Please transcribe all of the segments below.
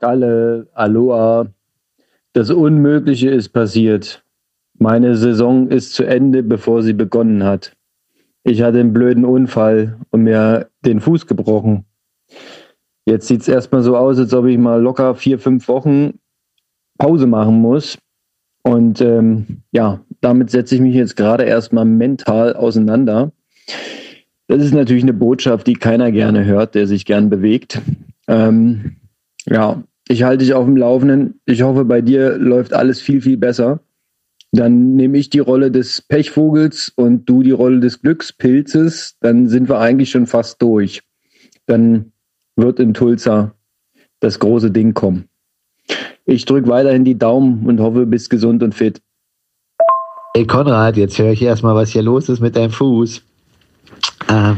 Galle, Aloha. Das Unmögliche ist passiert. Meine Saison ist zu Ende, bevor sie begonnen hat. Ich hatte einen blöden Unfall und mir den Fuß gebrochen. Jetzt sieht es erstmal so aus, als ob ich mal locker vier, fünf Wochen Pause machen muss. Und ähm, ja, damit setze ich mich jetzt gerade erstmal mental auseinander. Das ist natürlich eine Botschaft, die keiner gerne hört, der sich gern bewegt. Ähm, ja, ich halte dich auf dem Laufenden. Ich hoffe, bei dir läuft alles viel, viel besser. Dann nehme ich die Rolle des Pechvogels und du die Rolle des Glückspilzes. Dann sind wir eigentlich schon fast durch. Dann wird in Tulsa das große Ding kommen. Ich drücke weiterhin die Daumen und hoffe, bist gesund und fit. Ey Konrad, jetzt höre ich erstmal, was hier los ist mit deinem Fuß. Ähm,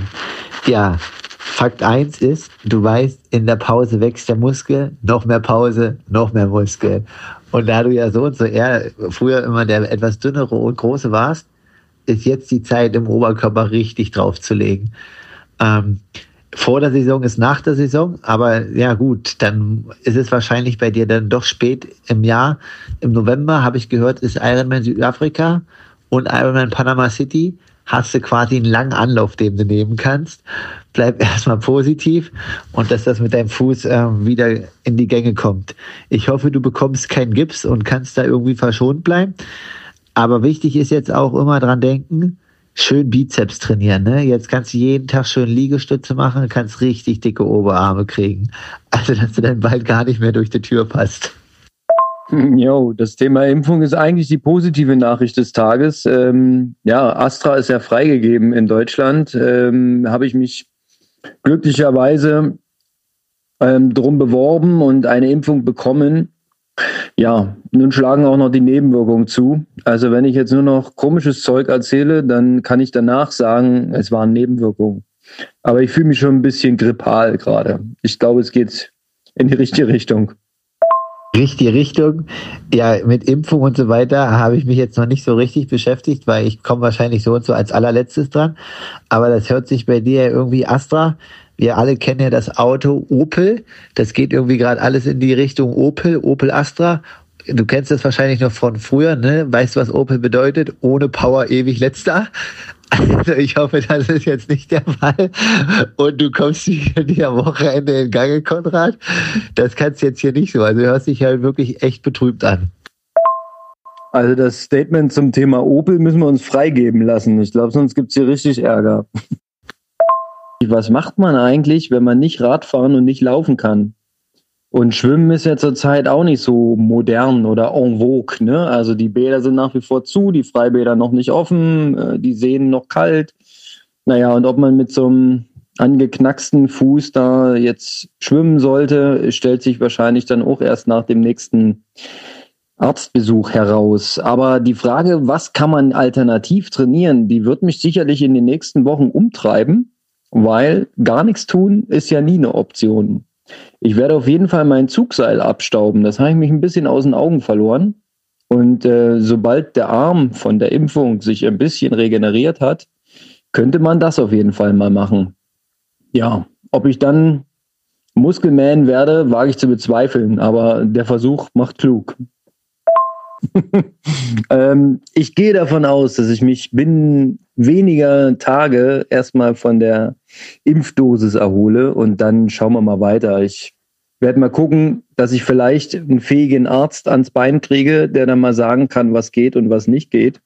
ja, Fakt 1 ist, du weißt, in der Pause wächst der Muskel, noch mehr Pause, noch mehr Muskel. Und da du ja so und so eher früher immer der etwas dünnere und große warst, ist jetzt die Zeit, im Oberkörper richtig draufzulegen. Ähm, vor der Saison ist nach der Saison, aber ja gut, dann ist es wahrscheinlich bei dir dann doch spät im Jahr. Im November habe ich gehört, ist Ironman Südafrika und Ironman Panama City. Hast du quasi einen langen Anlauf, den du nehmen kannst. Bleib erstmal positiv und dass das mit deinem Fuß äh, wieder in die Gänge kommt. Ich hoffe, du bekommst keinen Gips und kannst da irgendwie verschont bleiben. Aber wichtig ist jetzt auch immer dran denken, schön Bizeps trainieren. Ne? Jetzt kannst du jeden Tag schön Liegestütze machen, kannst richtig dicke Oberarme kriegen. Also, dass du dann bald gar nicht mehr durch die Tür passt. Jo, das Thema Impfung ist eigentlich die positive Nachricht des Tages. Ähm, ja, Astra ist ja freigegeben in Deutschland. Ähm, Habe ich mich glücklicherweise ähm, drum beworben und eine Impfung bekommen. Ja, nun schlagen auch noch die Nebenwirkungen zu. Also wenn ich jetzt nur noch komisches Zeug erzähle, dann kann ich danach sagen, es waren Nebenwirkungen. Aber ich fühle mich schon ein bisschen grippal gerade. Ich glaube, es geht in die richtige Richtung. Richtige Richtung. Ja, mit Impfung und so weiter habe ich mich jetzt noch nicht so richtig beschäftigt, weil ich komme wahrscheinlich so und so als allerletztes dran. Aber das hört sich bei dir irgendwie Astra wir alle kennen ja das Auto Opel. Das geht irgendwie gerade alles in die Richtung Opel, Opel Astra. Du kennst das wahrscheinlich noch von früher, ne? Weißt du, was Opel bedeutet? Ohne Power ewig letzter. Also ich hoffe, das ist jetzt nicht der Fall. Und du kommst hier am Wochenende in Gange, Konrad. Das kannst du jetzt hier nicht so. Also du hörst dich halt wirklich echt betrübt an. Also das Statement zum Thema Opel müssen wir uns freigeben lassen. Ich glaube, sonst gibt es hier richtig Ärger. Was macht man eigentlich, wenn man nicht Radfahren und nicht laufen kann? Und Schwimmen ist ja zurzeit auch nicht so modern oder en vogue. Ne? Also die Bäder sind nach wie vor zu, die Freibäder noch nicht offen, äh, die Seen noch kalt. Naja, und ob man mit so einem angeknacksten Fuß da jetzt schwimmen sollte, stellt sich wahrscheinlich dann auch erst nach dem nächsten Arztbesuch heraus. Aber die Frage, was kann man alternativ trainieren, die wird mich sicherlich in den nächsten Wochen umtreiben weil gar nichts tun ist ja nie eine Option. Ich werde auf jeden Fall mein Zugseil abstauben. Das habe ich mich ein bisschen aus den Augen verloren. Und äh, sobald der Arm von der Impfung sich ein bisschen regeneriert hat, könnte man das auf jeden Fall mal machen. Ja, ob ich dann Muskelman werde, wage ich zu bezweifeln, aber der Versuch macht klug. ähm, ich gehe davon aus, dass ich mich binnen weniger Tage erstmal von der Impfdosis erhole und dann schauen wir mal weiter. Ich werde mal gucken, dass ich vielleicht einen fähigen Arzt ans Bein kriege, der dann mal sagen kann, was geht und was nicht geht.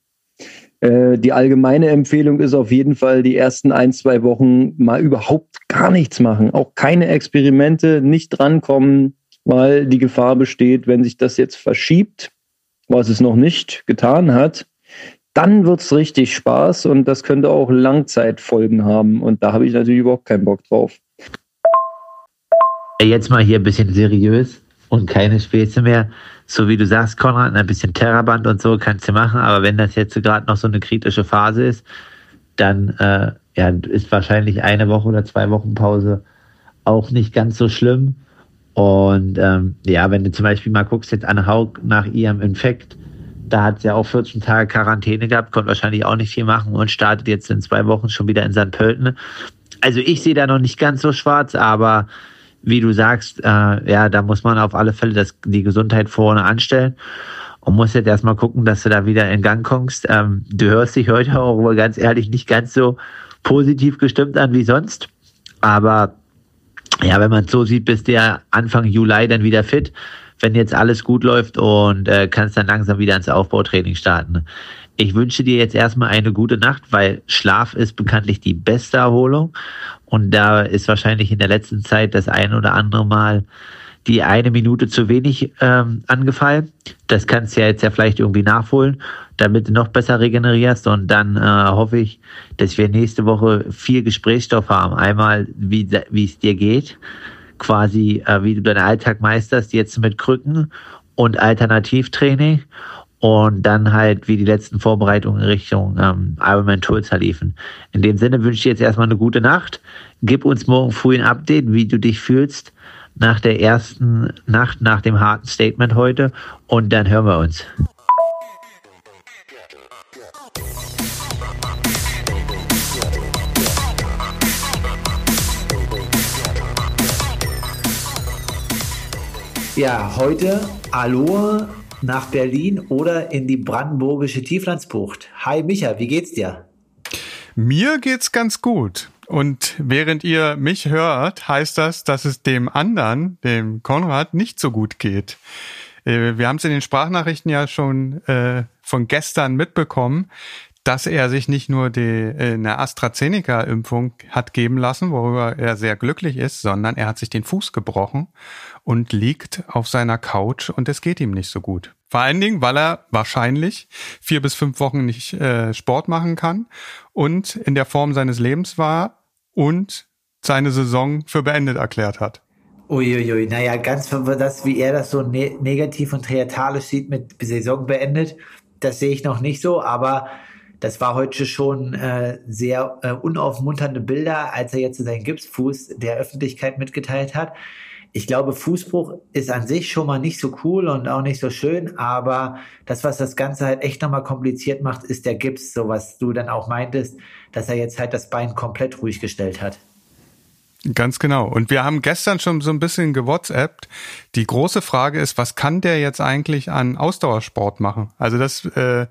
Äh, die allgemeine Empfehlung ist auf jeden Fall, die ersten ein, zwei Wochen mal überhaupt gar nichts machen. Auch keine Experimente, nicht drankommen, weil die Gefahr besteht, wenn sich das jetzt verschiebt, was es noch nicht getan hat, dann wird es richtig Spaß und das könnte auch Langzeitfolgen haben. Und da habe ich natürlich überhaupt keinen Bock drauf. Jetzt mal hier ein bisschen seriös und keine Späße mehr. So wie du sagst, Konrad, ein bisschen Terraband und so kannst du machen, aber wenn das jetzt gerade noch so eine kritische Phase ist, dann äh, ja, ist wahrscheinlich eine Woche oder zwei Wochen Pause auch nicht ganz so schlimm. Und ähm, ja, wenn du zum Beispiel mal guckst, jetzt an Haug nach ihrem Infekt, da hat sie auch 14 Tage Quarantäne gehabt, konnte wahrscheinlich auch nicht viel machen und startet jetzt in zwei Wochen schon wieder in St. Pölten. Also ich sehe da noch nicht ganz so schwarz, aber wie du sagst, äh, ja, da muss man auf alle Fälle das, die Gesundheit vorne anstellen und muss jetzt erstmal gucken, dass du da wieder in Gang kommst. Ähm, du hörst dich heute auch wohl ganz ehrlich nicht ganz so positiv gestimmt an wie sonst. Aber ja, wenn man es so sieht, bist du ja Anfang Juli dann wieder fit, wenn jetzt alles gut läuft und äh, kannst dann langsam wieder ins Aufbautraining starten. Ich wünsche dir jetzt erstmal eine gute Nacht, weil Schlaf ist bekanntlich die beste Erholung. Und da ist wahrscheinlich in der letzten Zeit das ein oder andere Mal die eine Minute zu wenig ähm, angefallen. Das kannst du ja jetzt ja vielleicht irgendwie nachholen, damit du noch besser regenerierst. Und dann äh, hoffe ich, dass wir nächste Woche viel Gesprächsstoff haben. Einmal, wie, es dir geht, quasi, äh, wie du deinen Alltag meisterst, jetzt mit Krücken und Alternativtraining und dann halt wie die letzten Vorbereitungen in Richtung ähm, Ironman Tulsa liefen. In dem Sinne wünsche ich jetzt erstmal eine gute Nacht. Gib uns morgen früh ein Update, wie du dich fühlst nach der ersten Nacht, nach dem harten Statement heute und dann hören wir uns. Ja, heute Aloha nach Berlin oder in die brandenburgische Tieflandsbucht. Hi Micha, wie geht's dir? Mir geht's ganz gut. Und während ihr mich hört, heißt das, dass es dem anderen, dem Konrad, nicht so gut geht. Äh, wir haben es in den Sprachnachrichten ja schon äh, von gestern mitbekommen, dass er sich nicht nur die, äh, eine AstraZeneca-Impfung hat geben lassen, worüber er sehr glücklich ist, sondern er hat sich den Fuß gebrochen und liegt auf seiner Couch und es geht ihm nicht so gut. Vor allen Dingen, weil er wahrscheinlich vier bis fünf Wochen nicht äh, Sport machen kann und in der Form seines Lebens war und seine Saison für beendet erklärt hat. Uiuiui, naja, ganz das, wie er das so ne negativ und theatralisch sieht mit Saison beendet, das sehe ich noch nicht so, aber das war heute schon äh, sehr äh, unaufmunternde Bilder, als er jetzt seinen Gipsfuß der Öffentlichkeit mitgeteilt hat. Ich glaube, Fußbruch ist an sich schon mal nicht so cool und auch nicht so schön, aber das, was das Ganze halt echt nochmal kompliziert macht, ist der Gips, so was du dann auch meintest, dass er jetzt halt das Bein komplett ruhig gestellt hat. Ganz genau. Und wir haben gestern schon so ein bisschen gewhatsappt. Die große Frage ist, was kann der jetzt eigentlich an Ausdauersport machen? Also das, äh,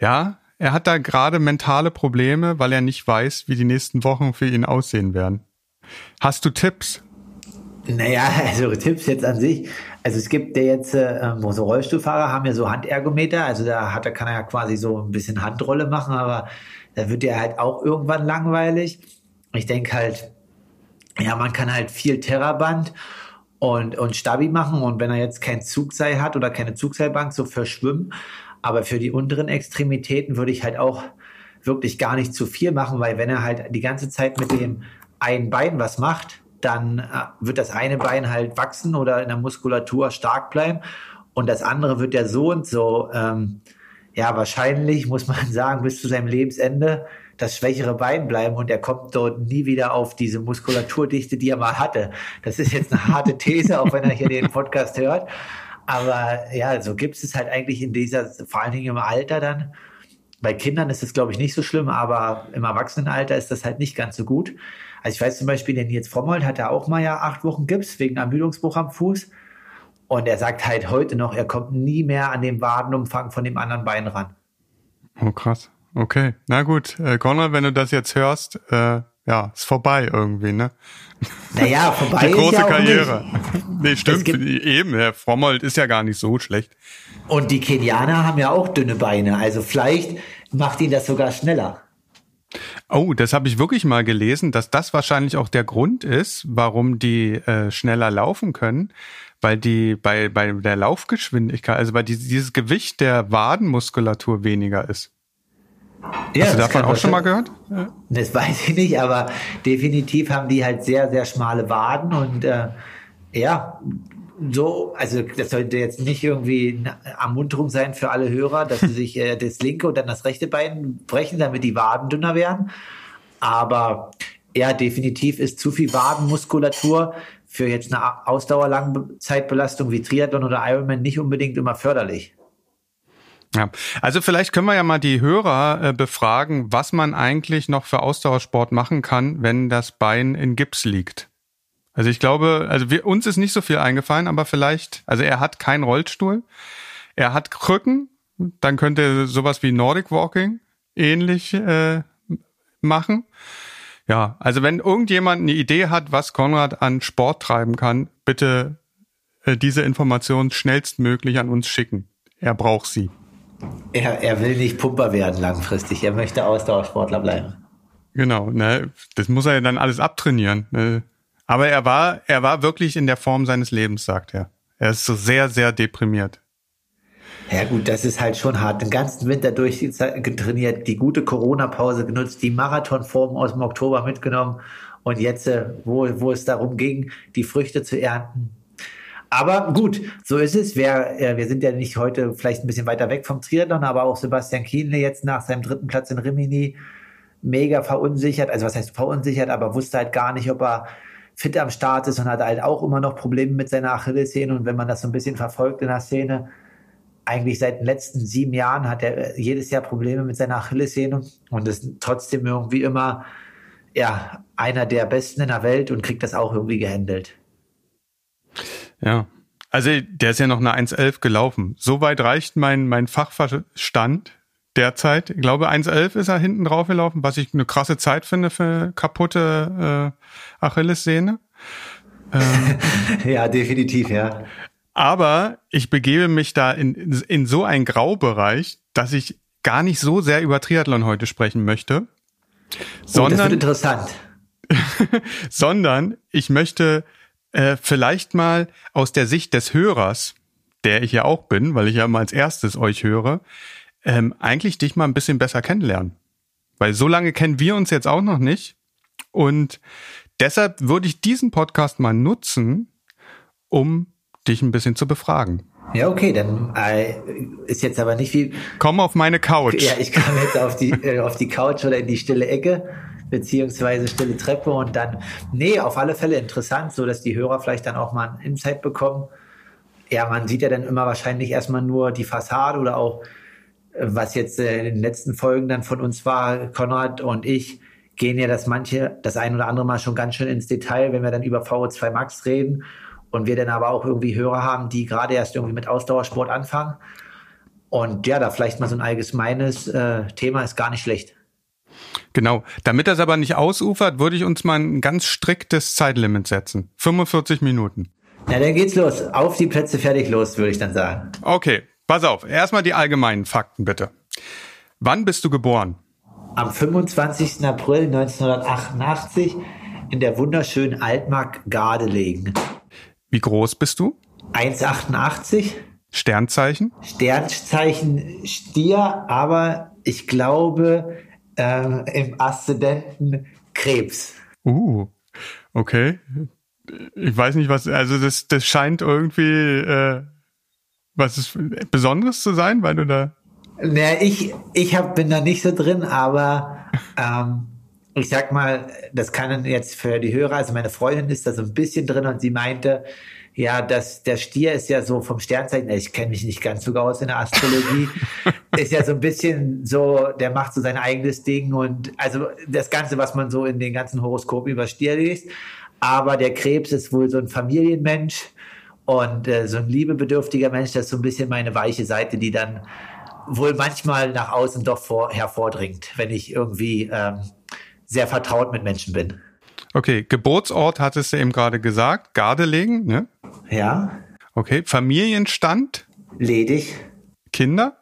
ja, er hat da gerade mentale Probleme, weil er nicht weiß, wie die nächsten Wochen für ihn aussehen werden. Hast du Tipps? Naja, also Tipps jetzt an sich. Also es gibt ja jetzt, äh, so Rollstuhlfahrer haben ja so Handergometer, also da hat, da kann er ja quasi so ein bisschen Handrolle machen, aber da wird er halt auch irgendwann langweilig. Ich denke halt, ja, man kann halt viel Terraband und, und Stabi machen und wenn er jetzt kein Zugseil hat oder keine Zugseilbank, so für Schwimmen, aber für die unteren Extremitäten würde ich halt auch wirklich gar nicht zu viel machen, weil wenn er halt die ganze Zeit mit dem einen Bein was macht, dann äh, wird das eine Bein halt wachsen oder in der Muskulatur stark bleiben und das andere wird ja so und so, ähm, ja, wahrscheinlich muss man sagen, bis zu seinem Lebensende das schwächere Bein bleiben und er kommt dort nie wieder auf diese Muskulaturdichte, die er mal hatte. Das ist jetzt eine harte These, auch wenn er hier den Podcast hört. Aber ja, so gibt es halt eigentlich in dieser, vor allen Dingen im Alter dann. Bei Kindern ist es, glaube ich, nicht so schlimm, aber im Erwachsenenalter ist das halt nicht ganz so gut. Also ich weiß zum Beispiel, der Nils Frommold hatte auch mal ja acht Wochen Gips wegen Ermüdungsbruch am Fuß. Und er sagt halt heute noch, er kommt nie mehr an den Wadenumfang von dem anderen Bein ran. Oh, krass. Okay. Na gut, äh, Konrad, wenn du das jetzt hörst, äh, ja, ist vorbei irgendwie, ne? Naja, vorbei Die große ist ja Karriere. Nee, stimmt. Eben, Herr Frommold ist ja gar nicht so schlecht. Und die Kenianer haben ja auch dünne Beine. Also vielleicht macht ihn das sogar schneller. Oh, das habe ich wirklich mal gelesen, dass das wahrscheinlich auch der Grund ist, warum die äh, schneller laufen können, weil die bei, bei der Laufgeschwindigkeit, also bei dieses, dieses Gewicht der Wadenmuskulatur weniger ist. Ja, Hast du davon auch schon mal gehört? Das weiß ich nicht, aber definitiv haben die halt sehr, sehr schmale Waden und äh, ja, so, also das sollte jetzt nicht irgendwie eine Ermunterung sein für alle Hörer, dass sie sich äh, das linke und dann das rechte Bein brechen, damit die Waden dünner werden. Aber ja, definitiv ist zu viel Wadenmuskulatur für jetzt eine Ausdauerlangzeitbelastung wie Triathlon oder Ironman nicht unbedingt immer förderlich. Ja, also vielleicht können wir ja mal die Hörer äh, befragen, was man eigentlich noch für Ausdauersport machen kann, wenn das Bein in Gips liegt. Also ich glaube, also wir, uns ist nicht so viel eingefallen, aber vielleicht, also er hat keinen Rollstuhl, er hat Krücken, dann könnte er sowas wie Nordic Walking ähnlich äh, machen. Ja, also wenn irgendjemand eine Idee hat, was Konrad an Sport treiben kann, bitte äh, diese Information schnellstmöglich an uns schicken. Er braucht sie. Er, er will nicht Pumper werden langfristig. Er möchte Ausdauersportler bleiben. Genau, ne, das muss er ja dann alles abtrainieren. Ne. Aber er war, er war wirklich in der Form seines Lebens, sagt er. Er ist so sehr, sehr deprimiert. Ja gut, das ist halt schon hart. Den ganzen Winter durchgetrainiert, die gute Corona-Pause genutzt, die Marathonform aus dem Oktober mitgenommen und jetzt, äh, wo, wo es darum ging, die Früchte zu ernten. Aber gut, so ist es. Wir, äh, wir sind ja nicht heute vielleicht ein bisschen weiter weg vom Triathlon, aber auch Sebastian Kienle jetzt nach seinem dritten Platz in Rimini mega verunsichert. Also was heißt verunsichert, aber wusste halt gar nicht, ob er fit am Start ist und hat halt auch immer noch Probleme mit seiner Achillessehne. Und wenn man das so ein bisschen verfolgt in der Szene, eigentlich seit den letzten sieben Jahren hat er jedes Jahr Probleme mit seiner Achillessehne und ist trotzdem irgendwie immer ja, einer der Besten in der Welt und kriegt das auch irgendwie gehandelt. Ja, also der ist ja noch eine 1.11 gelaufen. Soweit reicht mein, mein Fachverstand derzeit. Ich glaube, 1.11 ist er hinten drauf gelaufen, was ich eine krasse Zeit finde für kaputte äh, Achillessehne. Ähm, ja, definitiv, ja. Aber ich begebe mich da in, in so einen Graubereich, dass ich gar nicht so sehr über Triathlon heute sprechen möchte. Sondern, oh, das wird interessant. sondern ich möchte äh, vielleicht mal aus der Sicht des Hörers, der ich ja auch bin, weil ich ja mal als erstes euch höre, ähm, eigentlich dich mal ein bisschen besser kennenlernen. Weil so lange kennen wir uns jetzt auch noch nicht. Und deshalb würde ich diesen Podcast mal nutzen, um dich ein bisschen zu befragen. Ja, okay, dann äh, ist jetzt aber nicht wie. Komm auf meine Couch. Ja, ich komme jetzt auf die, äh, auf die Couch oder in die stille Ecke, beziehungsweise stille Treppe und dann, nee, auf alle Fälle interessant, so dass die Hörer vielleicht dann auch mal ein Insight bekommen. Ja, man sieht ja dann immer wahrscheinlich erstmal nur die Fassade oder auch, was jetzt äh, in den letzten Folgen dann von uns war, Konrad und ich, gehen ja das manche, das ein oder andere Mal schon ganz schön ins Detail, wenn wir dann über VO2 Max reden und wir dann aber auch irgendwie Hörer haben, die gerade erst irgendwie mit Ausdauersport anfangen. Und ja, da vielleicht mal so ein allgemeines äh, Thema ist gar nicht schlecht. Genau. Damit das aber nicht ausufert, würde ich uns mal ein ganz striktes Zeitlimit setzen. 45 Minuten. Na, dann geht's los. Auf die Plätze fertig los, würde ich dann sagen. Okay, pass auf. Erstmal die allgemeinen Fakten bitte. Wann bist du geboren? Am 25. April 1988 in der wunderschönen Altmark Gardelegen. Wie groß bist du? 1,88. Sternzeichen? Sternzeichen Stier, aber ich glaube äh, im Aszendenten Krebs. Uh, okay. Ich weiß nicht, was, also das, das scheint irgendwie äh, was ist Besonderes zu sein, weil du da. Naja, ich, ich hab, bin da nicht so drin, aber ähm, ich sag mal, das kann jetzt für die Hörer, also meine Freundin ist da so ein bisschen drin und sie meinte, ja, dass der Stier ist ja so vom Sternzeichen, ich kenne mich nicht ganz so aus in der Astrologie, ist ja so ein bisschen so, der macht so sein eigenes Ding und also das Ganze, was man so in den ganzen Horoskopen über Stier liest. Aber der Krebs ist wohl so ein Familienmensch und äh, so ein liebebedürftiger Mensch, das ist so ein bisschen meine weiche Seite, die dann wohl manchmal nach außen doch vor, hervordringt, wenn ich irgendwie ähm, sehr vertraut mit Menschen bin. Okay, Geburtsort hattest du eben gerade gesagt, Gardelegen, ne? Ja. Okay, Familienstand? Ledig. Kinder?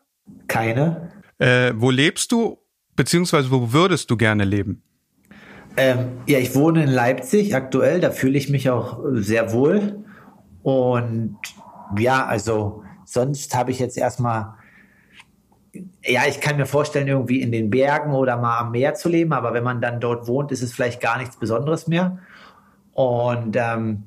Keine. Äh, wo lebst du, beziehungsweise wo würdest du gerne leben? Ähm, ja, ich wohne in Leipzig aktuell, da fühle ich mich auch sehr wohl. Und ja, also sonst habe ich jetzt erstmal ja, ich kann mir vorstellen, irgendwie in den Bergen oder mal am Meer zu leben, aber wenn man dann dort wohnt, ist es vielleicht gar nichts Besonderes mehr. Und ähm,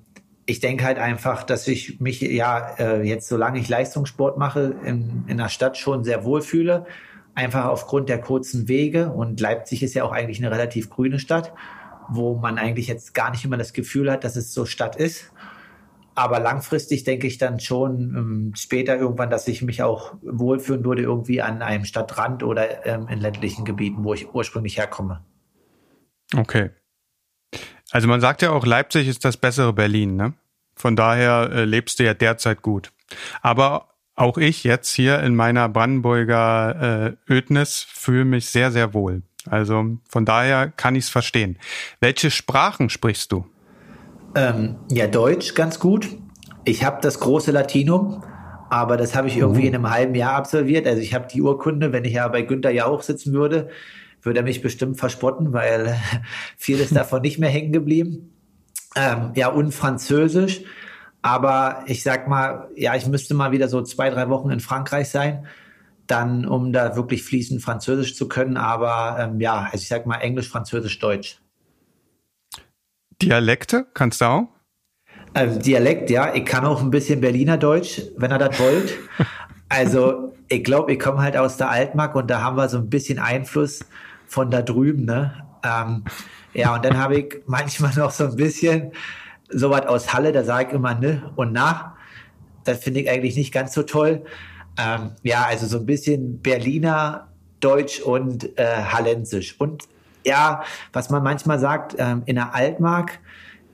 ich denke halt einfach, dass ich mich ja äh, jetzt, solange ich Leistungssport mache, in, in der Stadt schon sehr wohl fühle. Einfach aufgrund der kurzen Wege. Und Leipzig ist ja auch eigentlich eine relativ grüne Stadt, wo man eigentlich jetzt gar nicht immer das Gefühl hat, dass es so Stadt ist. Aber langfristig denke ich dann schon ähm, später irgendwann, dass ich mich auch wohlfühlen würde, irgendwie an einem Stadtrand oder ähm, in ländlichen Gebieten, wo ich ursprünglich herkomme. Okay. Also man sagt ja auch, Leipzig ist das bessere Berlin, ne? Von daher äh, lebst du ja derzeit gut. Aber auch ich jetzt hier in meiner Brandenburger äh, Ödnis fühle mich sehr, sehr wohl. Also von daher kann ich es verstehen. Welche Sprachen sprichst du? Ähm, ja, Deutsch ganz gut. Ich habe das große Latinum, aber das habe ich irgendwie in einem halben Jahr absolviert. Also ich habe die Urkunde, wenn ich ja bei Günther Jauch sitzen würde, würde er mich bestimmt verspotten, weil vieles davon nicht mehr hängen geblieben. Ähm, ja, und Französisch. Aber ich sag mal, ja, ich müsste mal wieder so zwei, drei Wochen in Frankreich sein, dann, um da wirklich fließend Französisch zu können. Aber ähm, ja, also ich sag mal Englisch, Französisch, Deutsch. Dialekte kannst du auch? Ähm, Dialekt, ja. Ich kann auch ein bisschen Berliner Deutsch, wenn er das wollt. Also, ich glaube, ich komme halt aus der Altmark und da haben wir so ein bisschen Einfluss von da drüben, ne? Ähm, ja, und dann habe ich manchmal noch so ein bisschen sowas aus Halle, da sage ich immer ne und na. Das finde ich eigentlich nicht ganz so toll. Ähm, ja, also so ein bisschen Berliner Deutsch und äh, Hallensisch. Und ja, was man manchmal sagt, ähm, in der Altmark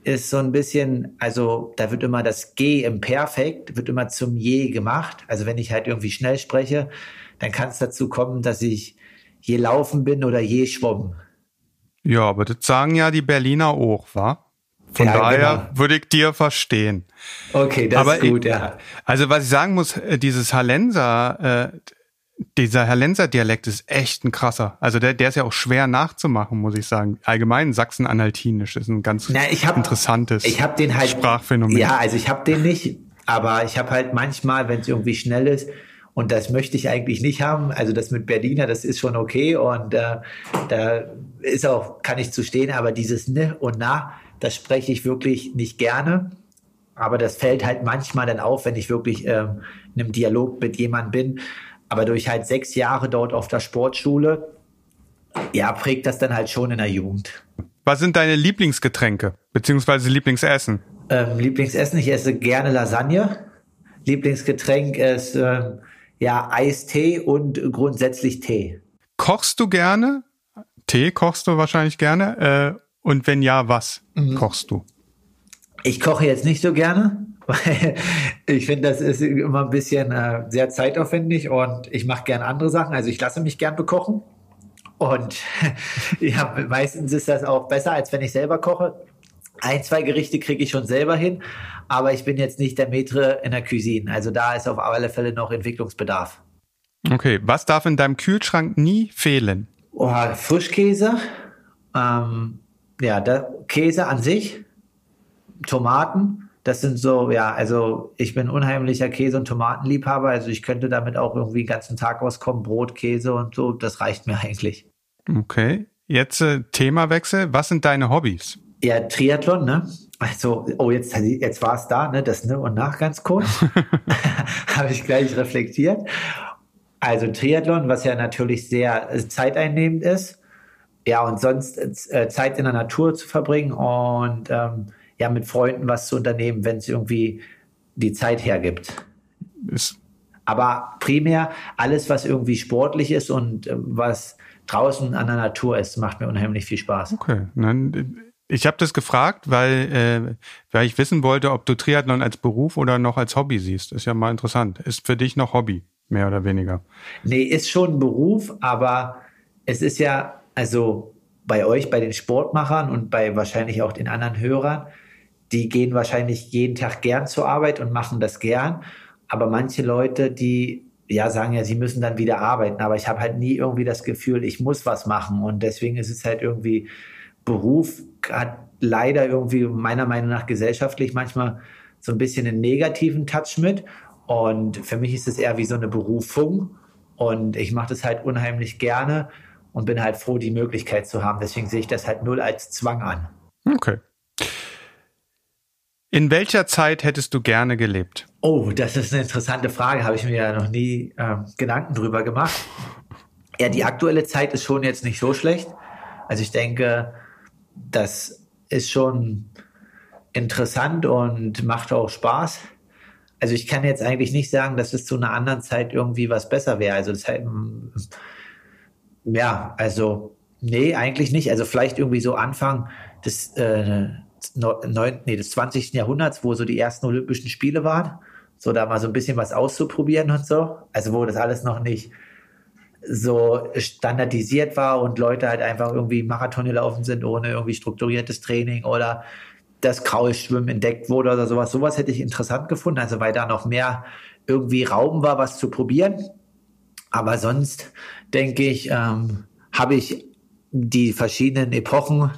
ist so ein bisschen, also da wird immer das G im Perfekt, wird immer zum Je gemacht. Also wenn ich halt irgendwie schnell spreche, dann kann es dazu kommen, dass ich je laufen bin oder je schwommen. Ja, aber das sagen ja die Berliner auch, wa? Von ja, daher genau. würde ich dir verstehen. Okay, das aber ist gut, ich, ja. Also was ich sagen muss, äh, dieses Hallenser, äh, dieser Hallenser-Dialekt ist echt ein krasser. Also der, der ist ja auch schwer nachzumachen, muss ich sagen. Allgemein Sachsen-Anhaltinisch ist ein ganz Na, ich hab, interessantes ich hab den halt, Sprachphänomen. Ja, also ich habe den nicht, aber ich habe halt manchmal, wenn es irgendwie schnell ist, und das möchte ich eigentlich nicht haben. Also das mit Berliner, das ist schon okay und äh, da ist auch, kann ich zu stehen, aber dieses Ne und Na, das spreche ich wirklich nicht gerne. Aber das fällt halt manchmal dann auf, wenn ich wirklich ähm, in einem Dialog mit jemandem bin. Aber durch halt sechs Jahre dort auf der Sportschule, ja, prägt das dann halt schon in der Jugend. Was sind deine Lieblingsgetränke beziehungsweise Lieblingsessen? Ähm, Lieblingsessen, ich esse gerne Lasagne. Lieblingsgetränk ist äh, ja Eistee und grundsätzlich Tee. Kochst du gerne? Tee kochst du wahrscheinlich gerne. Äh, und wenn ja, was mhm. kochst du? Ich koche jetzt nicht so gerne, weil ich finde, das ist immer ein bisschen äh, sehr zeitaufwendig und ich mache gern andere Sachen. Also ich lasse mich gern bekochen. Und ja, meistens ist das auch besser, als wenn ich selber koche. Ein, zwei Gerichte kriege ich schon selber hin, aber ich bin jetzt nicht der Metre in der Cuisine. Also da ist auf alle Fälle noch Entwicklungsbedarf. Okay, was darf in deinem Kühlschrank nie fehlen? Oh, Frischkäse, ähm, ja, der Käse an sich, Tomaten, das sind so, ja, also ich bin unheimlicher Käse- und Tomatenliebhaber, also ich könnte damit auch irgendwie den ganzen Tag auskommen, Brot, Käse und so, das reicht mir eigentlich. Okay, jetzt äh, Themawechsel, was sind deine Hobbys? Ja, Triathlon, ne? Also, oh, jetzt, jetzt war es da, ne? Das Ne und Nach ganz kurz. Habe ich gleich reflektiert. Also Triathlon, was ja natürlich sehr äh, zeiteinnehmend ist ja, und sonst äh, Zeit in der Natur zu verbringen und ähm, ja, mit Freunden was zu unternehmen, wenn es irgendwie die Zeit hergibt. Ist Aber primär alles, was irgendwie sportlich ist und äh, was draußen an der Natur ist, macht mir unheimlich viel Spaß. Okay, dann ich habe das gefragt, weil, äh, weil ich wissen wollte, ob du Triathlon als Beruf oder noch als Hobby siehst. Ist ja mal interessant. Ist für dich noch Hobby, mehr oder weniger? Nee, ist schon ein Beruf, aber es ist ja also bei euch, bei den Sportmachern und bei wahrscheinlich auch den anderen Hörern, die gehen wahrscheinlich jeden Tag gern zur Arbeit und machen das gern. Aber manche Leute, die ja sagen ja, sie müssen dann wieder arbeiten, aber ich habe halt nie irgendwie das Gefühl, ich muss was machen. Und deswegen ist es halt irgendwie Beruf, hat leider irgendwie meiner Meinung nach gesellschaftlich manchmal so ein bisschen einen negativen Touch mit. Und für mich ist es eher wie so eine Berufung. Und ich mache das halt unheimlich gerne und bin halt froh, die Möglichkeit zu haben. Deswegen sehe ich das halt null als Zwang an. Okay. In welcher Zeit hättest du gerne gelebt? Oh, das ist eine interessante Frage. Habe ich mir ja noch nie ähm, Gedanken drüber gemacht. Ja, die aktuelle Zeit ist schon jetzt nicht so schlecht. Also ich denke, das ist schon interessant und macht auch Spaß. Also ich kann jetzt eigentlich nicht sagen, dass es zu einer anderen Zeit irgendwie was besser wäre. Also das, ja, also nee, eigentlich nicht. Also vielleicht irgendwie so Anfang des, äh, neun, nee, des 20. Jahrhunderts, wo so die ersten Olympischen Spiele waren. So da mal so ein bisschen was auszuprobieren und so. Also wo das alles noch nicht so standardisiert war und Leute halt einfach irgendwie Marathon gelaufen sind ohne irgendwie strukturiertes Training oder das Kraulschwimmen entdeckt wurde oder sowas. Sowas hätte ich interessant gefunden, also weil da noch mehr irgendwie Raum war, was zu probieren. Aber sonst denke ich, ähm, habe ich die verschiedenen Epochen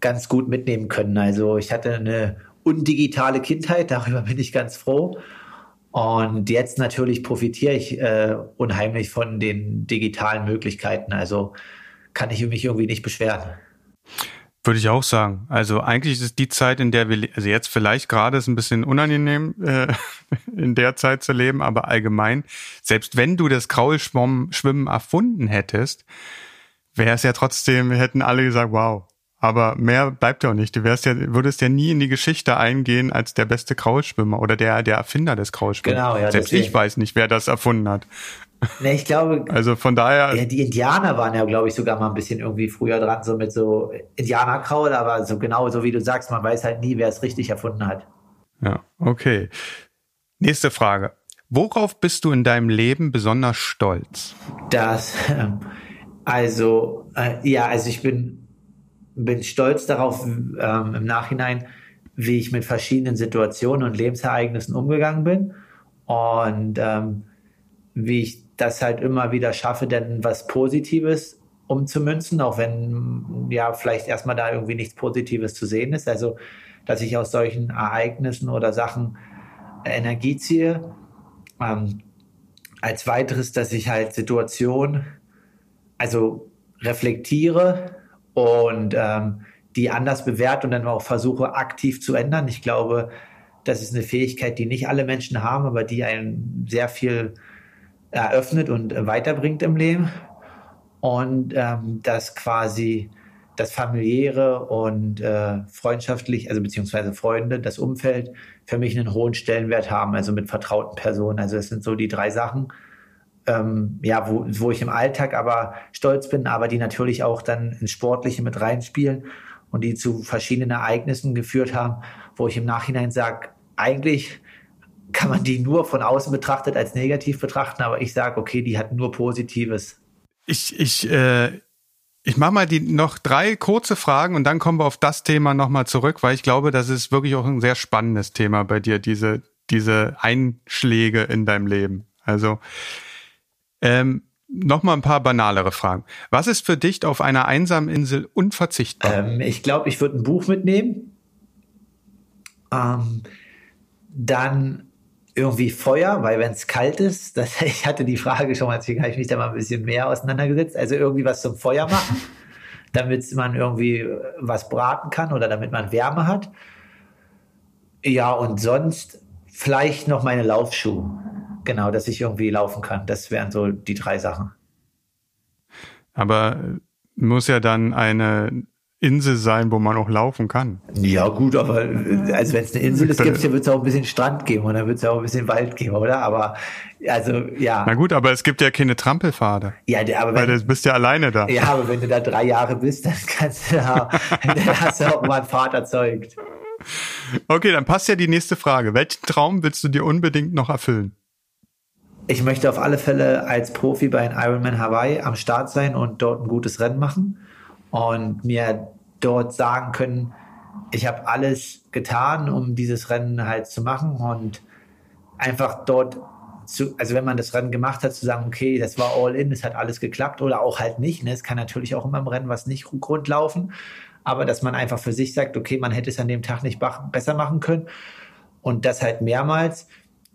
ganz gut mitnehmen können. Also ich hatte eine undigitale Kindheit, darüber bin ich ganz froh. Und jetzt natürlich profitiere ich äh, unheimlich von den digitalen Möglichkeiten. Also kann ich mich irgendwie nicht beschweren. Würde ich auch sagen. Also eigentlich ist es die Zeit, in der wir, also jetzt vielleicht gerade ist ein bisschen unangenehm, äh, in der Zeit zu leben, aber allgemein, selbst wenn du das Kraulschwimmen erfunden hättest, wäre es ja trotzdem, hätten alle gesagt, wow. Aber mehr bleibt ja auch nicht. Du wärst ja, würdest ja nie in die Geschichte eingehen als der beste Kraulschwimmer oder der, der Erfinder des Kraulschwimmers. Genau, ja. Selbst deswegen. ich weiß nicht, wer das erfunden hat. Ne, ich glaube. Also von daher. Ja, die Indianer waren ja, glaube ich, sogar mal ein bisschen irgendwie früher dran, so mit so Indianerkraul, aber so genau so wie du sagst, man weiß halt nie, wer es richtig erfunden hat. Ja, okay. Nächste Frage. Worauf bist du in deinem Leben besonders stolz? Das, ähm, also, äh, ja, also ich bin, bin stolz darauf ähm, im Nachhinein, wie ich mit verschiedenen Situationen und Lebensereignissen umgegangen bin und ähm, wie ich das halt immer wieder schaffe, denn was Positives umzumünzen, auch wenn ja vielleicht erstmal da irgendwie nichts Positives zu sehen ist. Also, dass ich aus solchen Ereignissen oder Sachen Energie ziehe. Ähm, als weiteres, dass ich halt Situationen also reflektiere und ähm, die anders bewerte und dann auch versuche aktiv zu ändern. Ich glaube, das ist eine Fähigkeit, die nicht alle Menschen haben, aber die einen sehr viel eröffnet und weiterbringt im Leben. Und ähm, dass quasi das familiäre und äh, freundschaftlich, also beziehungsweise Freunde, das Umfeld für mich einen hohen Stellenwert haben, also mit vertrauten Personen. Also das sind so die drei Sachen, ähm, ja, wo, wo ich im Alltag aber stolz bin, aber die natürlich auch dann ins Sportliche mit reinspielen und die zu verschiedenen Ereignissen geführt haben, wo ich im Nachhinein sage, eigentlich kann man die nur von außen betrachtet als negativ betrachten, aber ich sage, okay, die hat nur Positives. Ich, ich, äh, ich mache mal die noch drei kurze Fragen und dann kommen wir auf das Thema nochmal zurück, weil ich glaube, das ist wirklich auch ein sehr spannendes Thema bei dir, diese, diese Einschläge in deinem Leben. Also ähm, noch mal ein paar banalere Fragen. Was ist für dich auf einer einsamen Insel unverzichtbar? Ähm, ich glaube, ich würde ein Buch mitnehmen. Ähm, dann irgendwie Feuer, weil wenn es kalt ist, das, ich hatte die Frage schon mal, deswegen habe ich mich da mal ein bisschen mehr auseinandergesetzt. Also irgendwie was zum Feuer machen, damit man irgendwie was braten kann oder damit man Wärme hat. Ja, und sonst vielleicht noch meine Laufschuhe. Genau, dass ich irgendwie laufen kann. Das wären so die drei Sachen. Aber muss ja dann eine Insel sein, wo man auch laufen kann. Ja, gut, aber also wenn es eine Insel ist, wird es auch ein bisschen Strand geben und dann wird es auch ein bisschen Wald geben, oder? Aber also ja. Na gut, aber es gibt ja keine Trampelpfade. Ja, aber wenn, weil du bist ja alleine da. Ja, aber wenn du da drei Jahre bist, dann kannst du da, dann hast du auch mal einen Vater erzeugt. Okay, dann passt ja die nächste Frage. Welchen Traum willst du dir unbedingt noch erfüllen? Ich möchte auf alle Fälle als Profi bei den Ironman Hawaii am Start sein und dort ein gutes Rennen machen und mir dort sagen können, ich habe alles getan, um dieses Rennen halt zu machen und einfach dort zu, also wenn man das Rennen gemacht hat, zu sagen, okay, das war all in, es hat alles geklappt oder auch halt nicht. Ne? Es kann natürlich auch immer im Rennen was nicht rund laufen, aber dass man einfach für sich sagt, okay, man hätte es an dem Tag nicht besser machen können und das halt mehrmals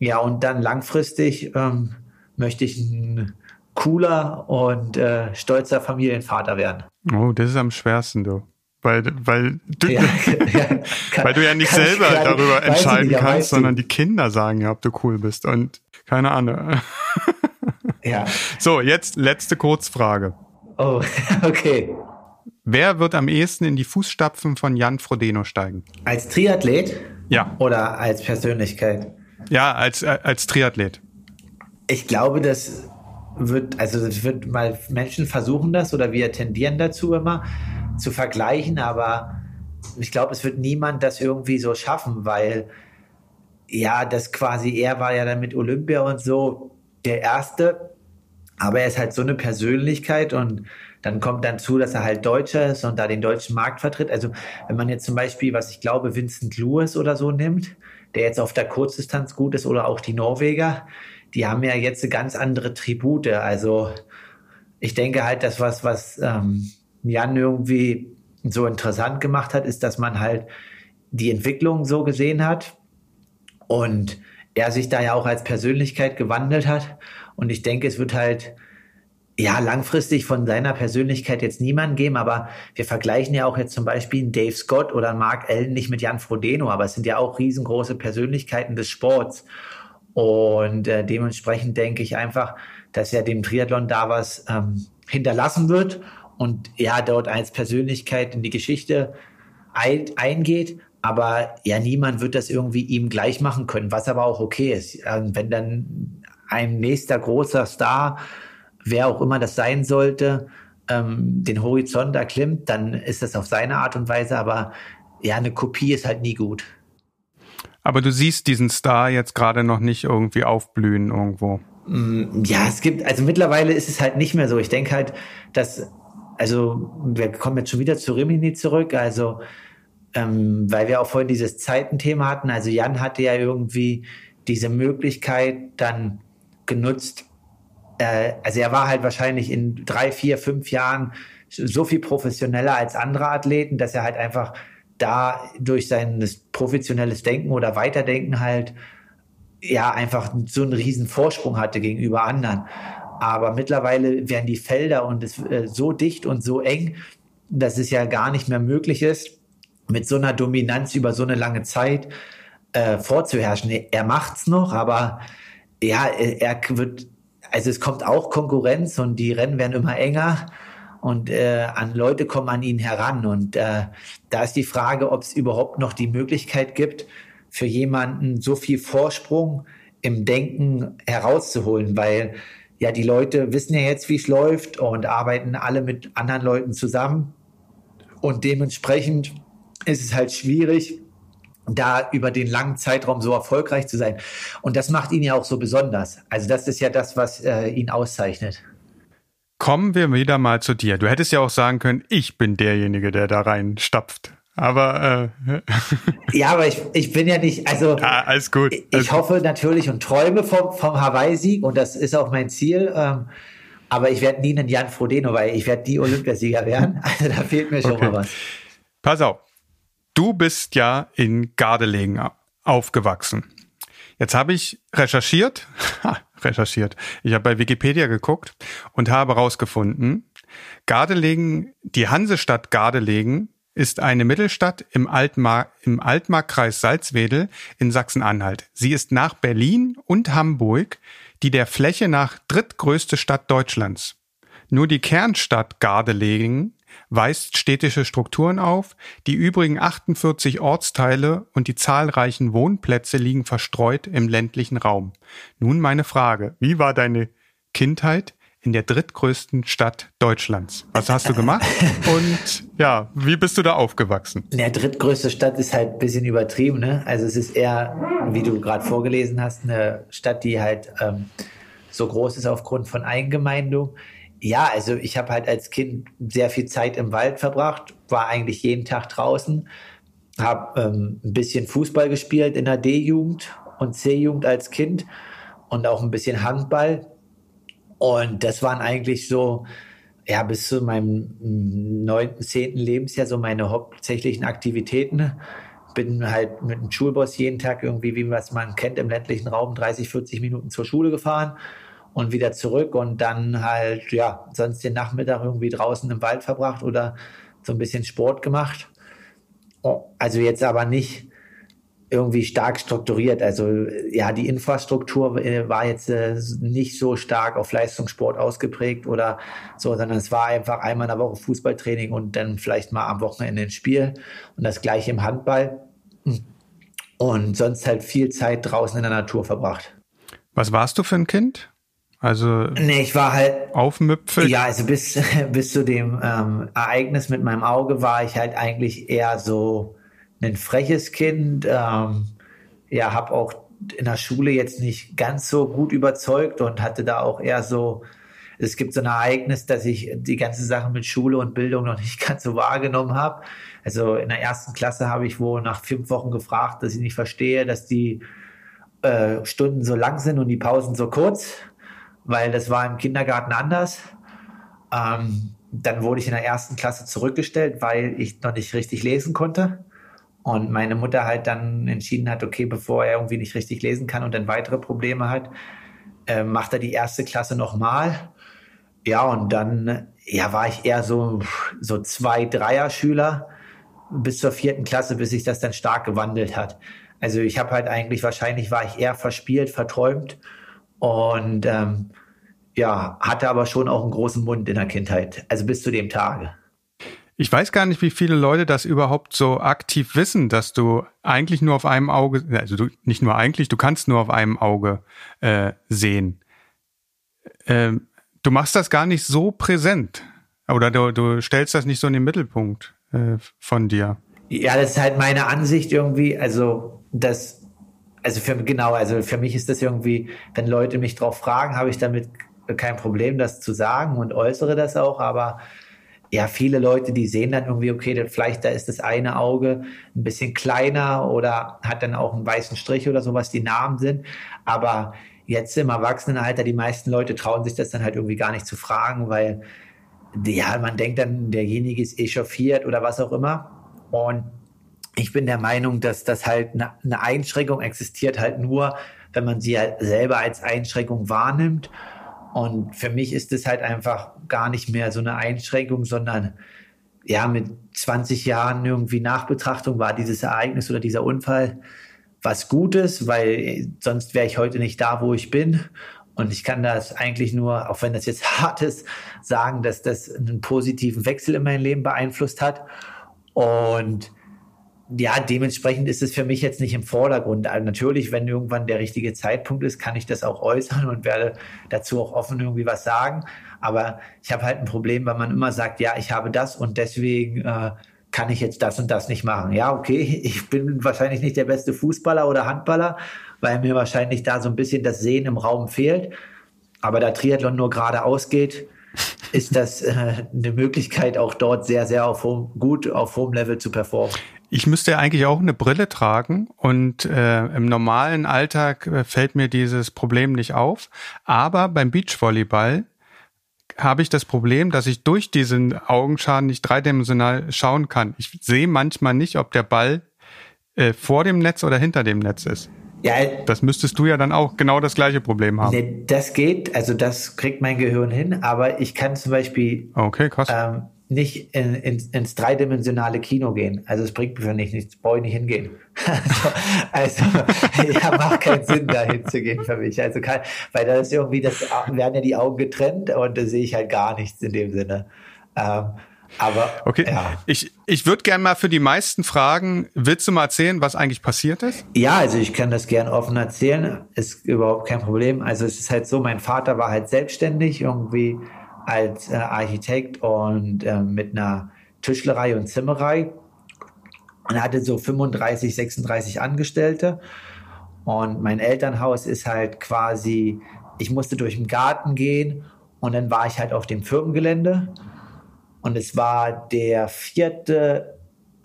ja, und dann langfristig ähm, möchte ich ein cooler und äh, stolzer Familienvater werden. Oh, das ist am schwersten, du. Weil, weil, du, ja, ja, kann, weil du ja nicht selber darüber entscheiden nicht, kannst, sondern die Kinder sagen ja, ob du cool bist und keine Ahnung. Ja. So, jetzt letzte Kurzfrage. Oh, okay. Wer wird am ehesten in die Fußstapfen von Jan Frodeno steigen? Als Triathlet? Ja. Oder als Persönlichkeit? Ja, als, äh, als Triathlet. Ich glaube, das wird, also es wird mal Menschen versuchen das oder wir tendieren dazu immer zu vergleichen, aber ich glaube, es wird niemand das irgendwie so schaffen, weil ja, das quasi, er war ja dann mit Olympia und so der Erste, aber er ist halt so eine Persönlichkeit und dann kommt dann zu, dass er halt Deutscher ist und da den deutschen Markt vertritt. Also wenn man jetzt zum Beispiel, was ich glaube, Vincent Lewis oder so nimmt, der jetzt auf der Kurzdistanz gut ist oder auch die Norweger, die haben ja jetzt eine ganz andere Tribute. Also ich denke halt, das was, was ähm, Jan irgendwie so interessant gemacht hat, ist, dass man halt die Entwicklung so gesehen hat und er sich da ja auch als Persönlichkeit gewandelt hat. Und ich denke, es wird halt ja langfristig von seiner Persönlichkeit jetzt niemand geben, aber wir vergleichen ja auch jetzt zum Beispiel einen Dave Scott oder einen Mark Allen nicht mit Jan Frodeno, aber es sind ja auch riesengroße Persönlichkeiten des Sports. Und äh, dementsprechend denke ich einfach, dass ja dem Triathlon da was ähm, hinterlassen wird und er dort als Persönlichkeit in die Geschichte ein, eingeht. Aber ja, niemand wird das irgendwie ihm gleich machen können, was aber auch okay ist. Ähm, wenn dann ein nächster großer Star, wer auch immer das sein sollte, ähm, den Horizont erklimmt, dann ist das auf seine Art und Weise, aber ja, eine Kopie ist halt nie gut. Aber du siehst diesen Star jetzt gerade noch nicht irgendwie aufblühen irgendwo. Mm, ja, es gibt, also mittlerweile ist es halt nicht mehr so. Ich denke halt, dass, also wir kommen jetzt schon wieder zu Rimini zurück, also ähm, weil wir auch vorhin dieses Zeitenthema hatten. Also Jan hatte ja irgendwie diese Möglichkeit dann genutzt. Äh, also er war halt wahrscheinlich in drei, vier, fünf Jahren so viel professioneller als andere Athleten, dass er halt einfach da durch sein professionelles Denken oder Weiterdenken halt ja einfach so einen riesen Vorsprung hatte gegenüber anderen. Aber mittlerweile werden die Felder und es äh, so dicht und so eng, dass es ja gar nicht mehr möglich ist, mit so einer Dominanz über so eine lange Zeit äh, vorzuherrschen. Er macht's noch, aber ja, er wird, also es kommt auch Konkurrenz und die Rennen werden immer enger und äh, an Leute kommen an ihn heran. Und äh, da ist die Frage, ob es überhaupt noch die Möglichkeit gibt, für jemanden so viel Vorsprung im Denken herauszuholen, weil ja die Leute wissen ja jetzt, wie es läuft und arbeiten alle mit anderen Leuten zusammen. Und dementsprechend ist es halt schwierig, da über den langen Zeitraum so erfolgreich zu sein. Und das macht ihn ja auch so besonders. Also das ist ja das, was äh, ihn auszeichnet. Kommen wir wieder mal zu dir. Du hättest ja auch sagen können, ich bin derjenige, der da reinstapft. Aber äh, ja, aber ich, ich bin ja nicht, also ah, alles gut. Ich, ich hoffe natürlich und träume vom, vom Hawaii-Sieg und das ist auch mein Ziel. Ähm, aber ich werde nie einen Jan Frodeno, weil ich werde die Olympiasieger werden. Also da fehlt mir schon okay. mal was. Pass auf, Du bist ja in Gardelegen aufgewachsen. Jetzt habe ich recherchiert, recherchiert. Ich habe bei Wikipedia geguckt und habe herausgefunden, Gardelegen, die Hansestadt Gardelegen ist eine Mittelstadt im, Altmar im Altmarkkreis Salzwedel in Sachsen-Anhalt. Sie ist nach Berlin und Hamburg die der Fläche nach drittgrößte Stadt Deutschlands. Nur die Kernstadt Gardelegen weist städtische Strukturen auf, die übrigen 48 Ortsteile und die zahlreichen Wohnplätze liegen verstreut im ländlichen Raum. Nun meine Frage, wie war deine Kindheit in der drittgrößten Stadt Deutschlands? Was hast du gemacht? Und ja, wie bist du da aufgewachsen? Der drittgrößte Stadt ist halt ein bisschen übertrieben, ne? Also es ist eher, wie du gerade vorgelesen hast, eine Stadt, die halt ähm, so groß ist aufgrund von Eingemeindung. Ja, also ich habe halt als Kind sehr viel Zeit im Wald verbracht, war eigentlich jeden Tag draußen, habe ähm, ein bisschen Fußball gespielt in der D-Jugend und C-Jugend als Kind und auch ein bisschen Handball. Und das waren eigentlich so, ja, bis zu meinem neunten, zehnten Lebensjahr so meine hauptsächlichen Aktivitäten. Bin halt mit dem Schulbus jeden Tag irgendwie, wie man kennt, im ländlichen Raum 30, 40 Minuten zur Schule gefahren und wieder zurück und dann halt, ja, sonst den Nachmittag irgendwie draußen im Wald verbracht oder so ein bisschen Sport gemacht. Also jetzt aber nicht irgendwie stark strukturiert. Also ja, die Infrastruktur äh, war jetzt äh, nicht so stark auf Leistungssport ausgeprägt oder so, sondern es war einfach einmal in der Woche Fußballtraining und dann vielleicht mal am Wochenende ein Spiel und das gleiche im Handball. Und sonst halt viel Zeit draußen in der Natur verbracht. Was warst du für ein Kind? Also nee, ich war halt aufmüpfig. Ja, also bis bis zu dem ähm, Ereignis mit meinem Auge war ich halt eigentlich eher so ein freches Kind. Ähm, ja, habe auch in der Schule jetzt nicht ganz so gut überzeugt und hatte da auch eher so es gibt so ein Ereignis, dass ich die ganze Sache mit Schule und Bildung noch nicht ganz so wahrgenommen habe. Also in der ersten Klasse habe ich wohl nach fünf Wochen gefragt, dass ich nicht verstehe, dass die äh, Stunden so lang sind und die Pausen so kurz, weil das war im Kindergarten anders. Ähm, dann wurde ich in der ersten Klasse zurückgestellt, weil ich noch nicht richtig lesen konnte. Und meine Mutter halt dann entschieden hat, okay, bevor er irgendwie nicht richtig lesen kann und dann weitere Probleme hat, äh, macht er die erste Klasse nochmal. Ja, und dann ja, war ich eher so, so zwei Dreier-Schüler bis zur vierten Klasse, bis sich das dann stark gewandelt hat. Also ich habe halt eigentlich, wahrscheinlich war ich eher verspielt, verträumt und ähm, ja, hatte aber schon auch einen großen Mund in der Kindheit, also bis zu dem Tage. Ich weiß gar nicht, wie viele Leute das überhaupt so aktiv wissen, dass du eigentlich nur auf einem Auge, also du, nicht nur eigentlich, du kannst nur auf einem Auge äh, sehen. Ähm, du machst das gar nicht so präsent oder du, du stellst das nicht so in den Mittelpunkt äh, von dir. Ja, das ist halt meine Ansicht irgendwie. Also das, also für genau, also für mich ist das irgendwie, wenn Leute mich drauf fragen, habe ich damit kein Problem, das zu sagen und äußere das auch. Aber ja, viele Leute, die sehen dann irgendwie, okay, vielleicht da ist das eine Auge ein bisschen kleiner oder hat dann auch einen weißen Strich oder sowas, die Namen sind. Aber jetzt im Erwachsenenalter, die meisten Leute trauen sich das dann halt irgendwie gar nicht zu fragen, weil ja, man denkt dann, derjenige ist echauffiert oder was auch immer. Und ich bin der Meinung, dass das halt eine Einschränkung existiert halt nur, wenn man sie halt selber als Einschränkung wahrnimmt. Und für mich ist es halt einfach gar nicht mehr so eine Einschränkung, sondern ja, mit 20 Jahren irgendwie Nachbetrachtung war dieses Ereignis oder dieser Unfall was Gutes, weil sonst wäre ich heute nicht da, wo ich bin. Und ich kann das eigentlich nur, auch wenn das jetzt hart ist, sagen, dass das einen positiven Wechsel in meinem Leben beeinflusst hat. Und ja, dementsprechend ist es für mich jetzt nicht im Vordergrund. Also natürlich, wenn irgendwann der richtige Zeitpunkt ist, kann ich das auch äußern und werde dazu auch offen irgendwie was sagen. Aber ich habe halt ein Problem, weil man immer sagt, ja, ich habe das und deswegen äh, kann ich jetzt das und das nicht machen. Ja, okay, ich bin wahrscheinlich nicht der beste Fußballer oder Handballer, weil mir wahrscheinlich da so ein bisschen das Sehen im Raum fehlt. Aber da Triathlon nur geradeaus geht, ist das äh, eine Möglichkeit, auch dort sehr, sehr auf hohem, gut auf hohem Level zu performen. Ich müsste eigentlich auch eine Brille tragen und äh, im normalen Alltag äh, fällt mir dieses Problem nicht auf. Aber beim Beachvolleyball habe ich das Problem, dass ich durch diesen Augenschaden nicht dreidimensional schauen kann. Ich sehe manchmal nicht, ob der Ball äh, vor dem Netz oder hinter dem Netz ist. Ja, das müsstest du ja dann auch genau das gleiche Problem haben. Nee, das geht, also das kriegt mein Gehirn hin, aber ich kann zum Beispiel okay, krass. Ähm, nicht in, in, ins dreidimensionale Kino gehen. Also es bringt mir nicht nichts, brauche ich nicht hingehen. also, also ja, macht keinen Sinn, da hinzugehen für mich. Also kann, weil da ist irgendwie, das werden ja die Augen getrennt und da sehe ich halt gar nichts in dem Sinne. Ähm, aber okay, ja. ich, ich würde gerne mal für die meisten Fragen, willst du mal erzählen, was eigentlich passiert ist? Ja, also ich kann das gern offen erzählen, ist überhaupt kein Problem. Also es ist halt so, mein Vater war halt selbstständig irgendwie als äh, Architekt und äh, mit einer Tischlerei und Zimmerei und hatte so 35, 36 Angestellte. Und mein Elternhaus ist halt quasi, ich musste durch den Garten gehen und dann war ich halt auf dem Firmengelände. Und es war der 4.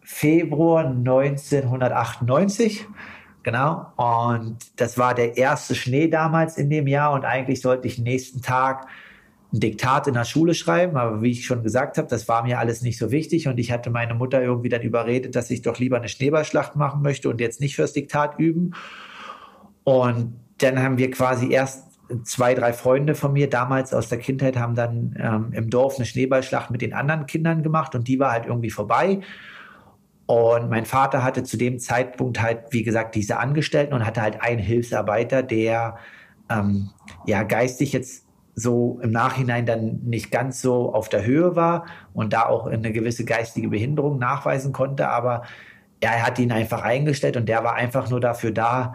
Februar 1998. Genau. Und das war der erste Schnee damals in dem Jahr. Und eigentlich sollte ich nächsten Tag ein Diktat in der Schule schreiben, aber wie ich schon gesagt habe, das war mir alles nicht so wichtig und ich hatte meine Mutter irgendwie dann überredet, dass ich doch lieber eine Schneeballschlacht machen möchte und jetzt nicht fürs Diktat üben. Und dann haben wir quasi erst zwei, drei Freunde von mir damals aus der Kindheit haben dann ähm, im Dorf eine Schneeballschlacht mit den anderen Kindern gemacht und die war halt irgendwie vorbei. Und mein Vater hatte zu dem Zeitpunkt halt, wie gesagt, diese Angestellten und hatte halt einen Hilfsarbeiter, der ähm, ja geistig jetzt so im Nachhinein dann nicht ganz so auf der Höhe war und da auch eine gewisse geistige Behinderung nachweisen konnte, aber er hat ihn einfach eingestellt und der war einfach nur dafür da,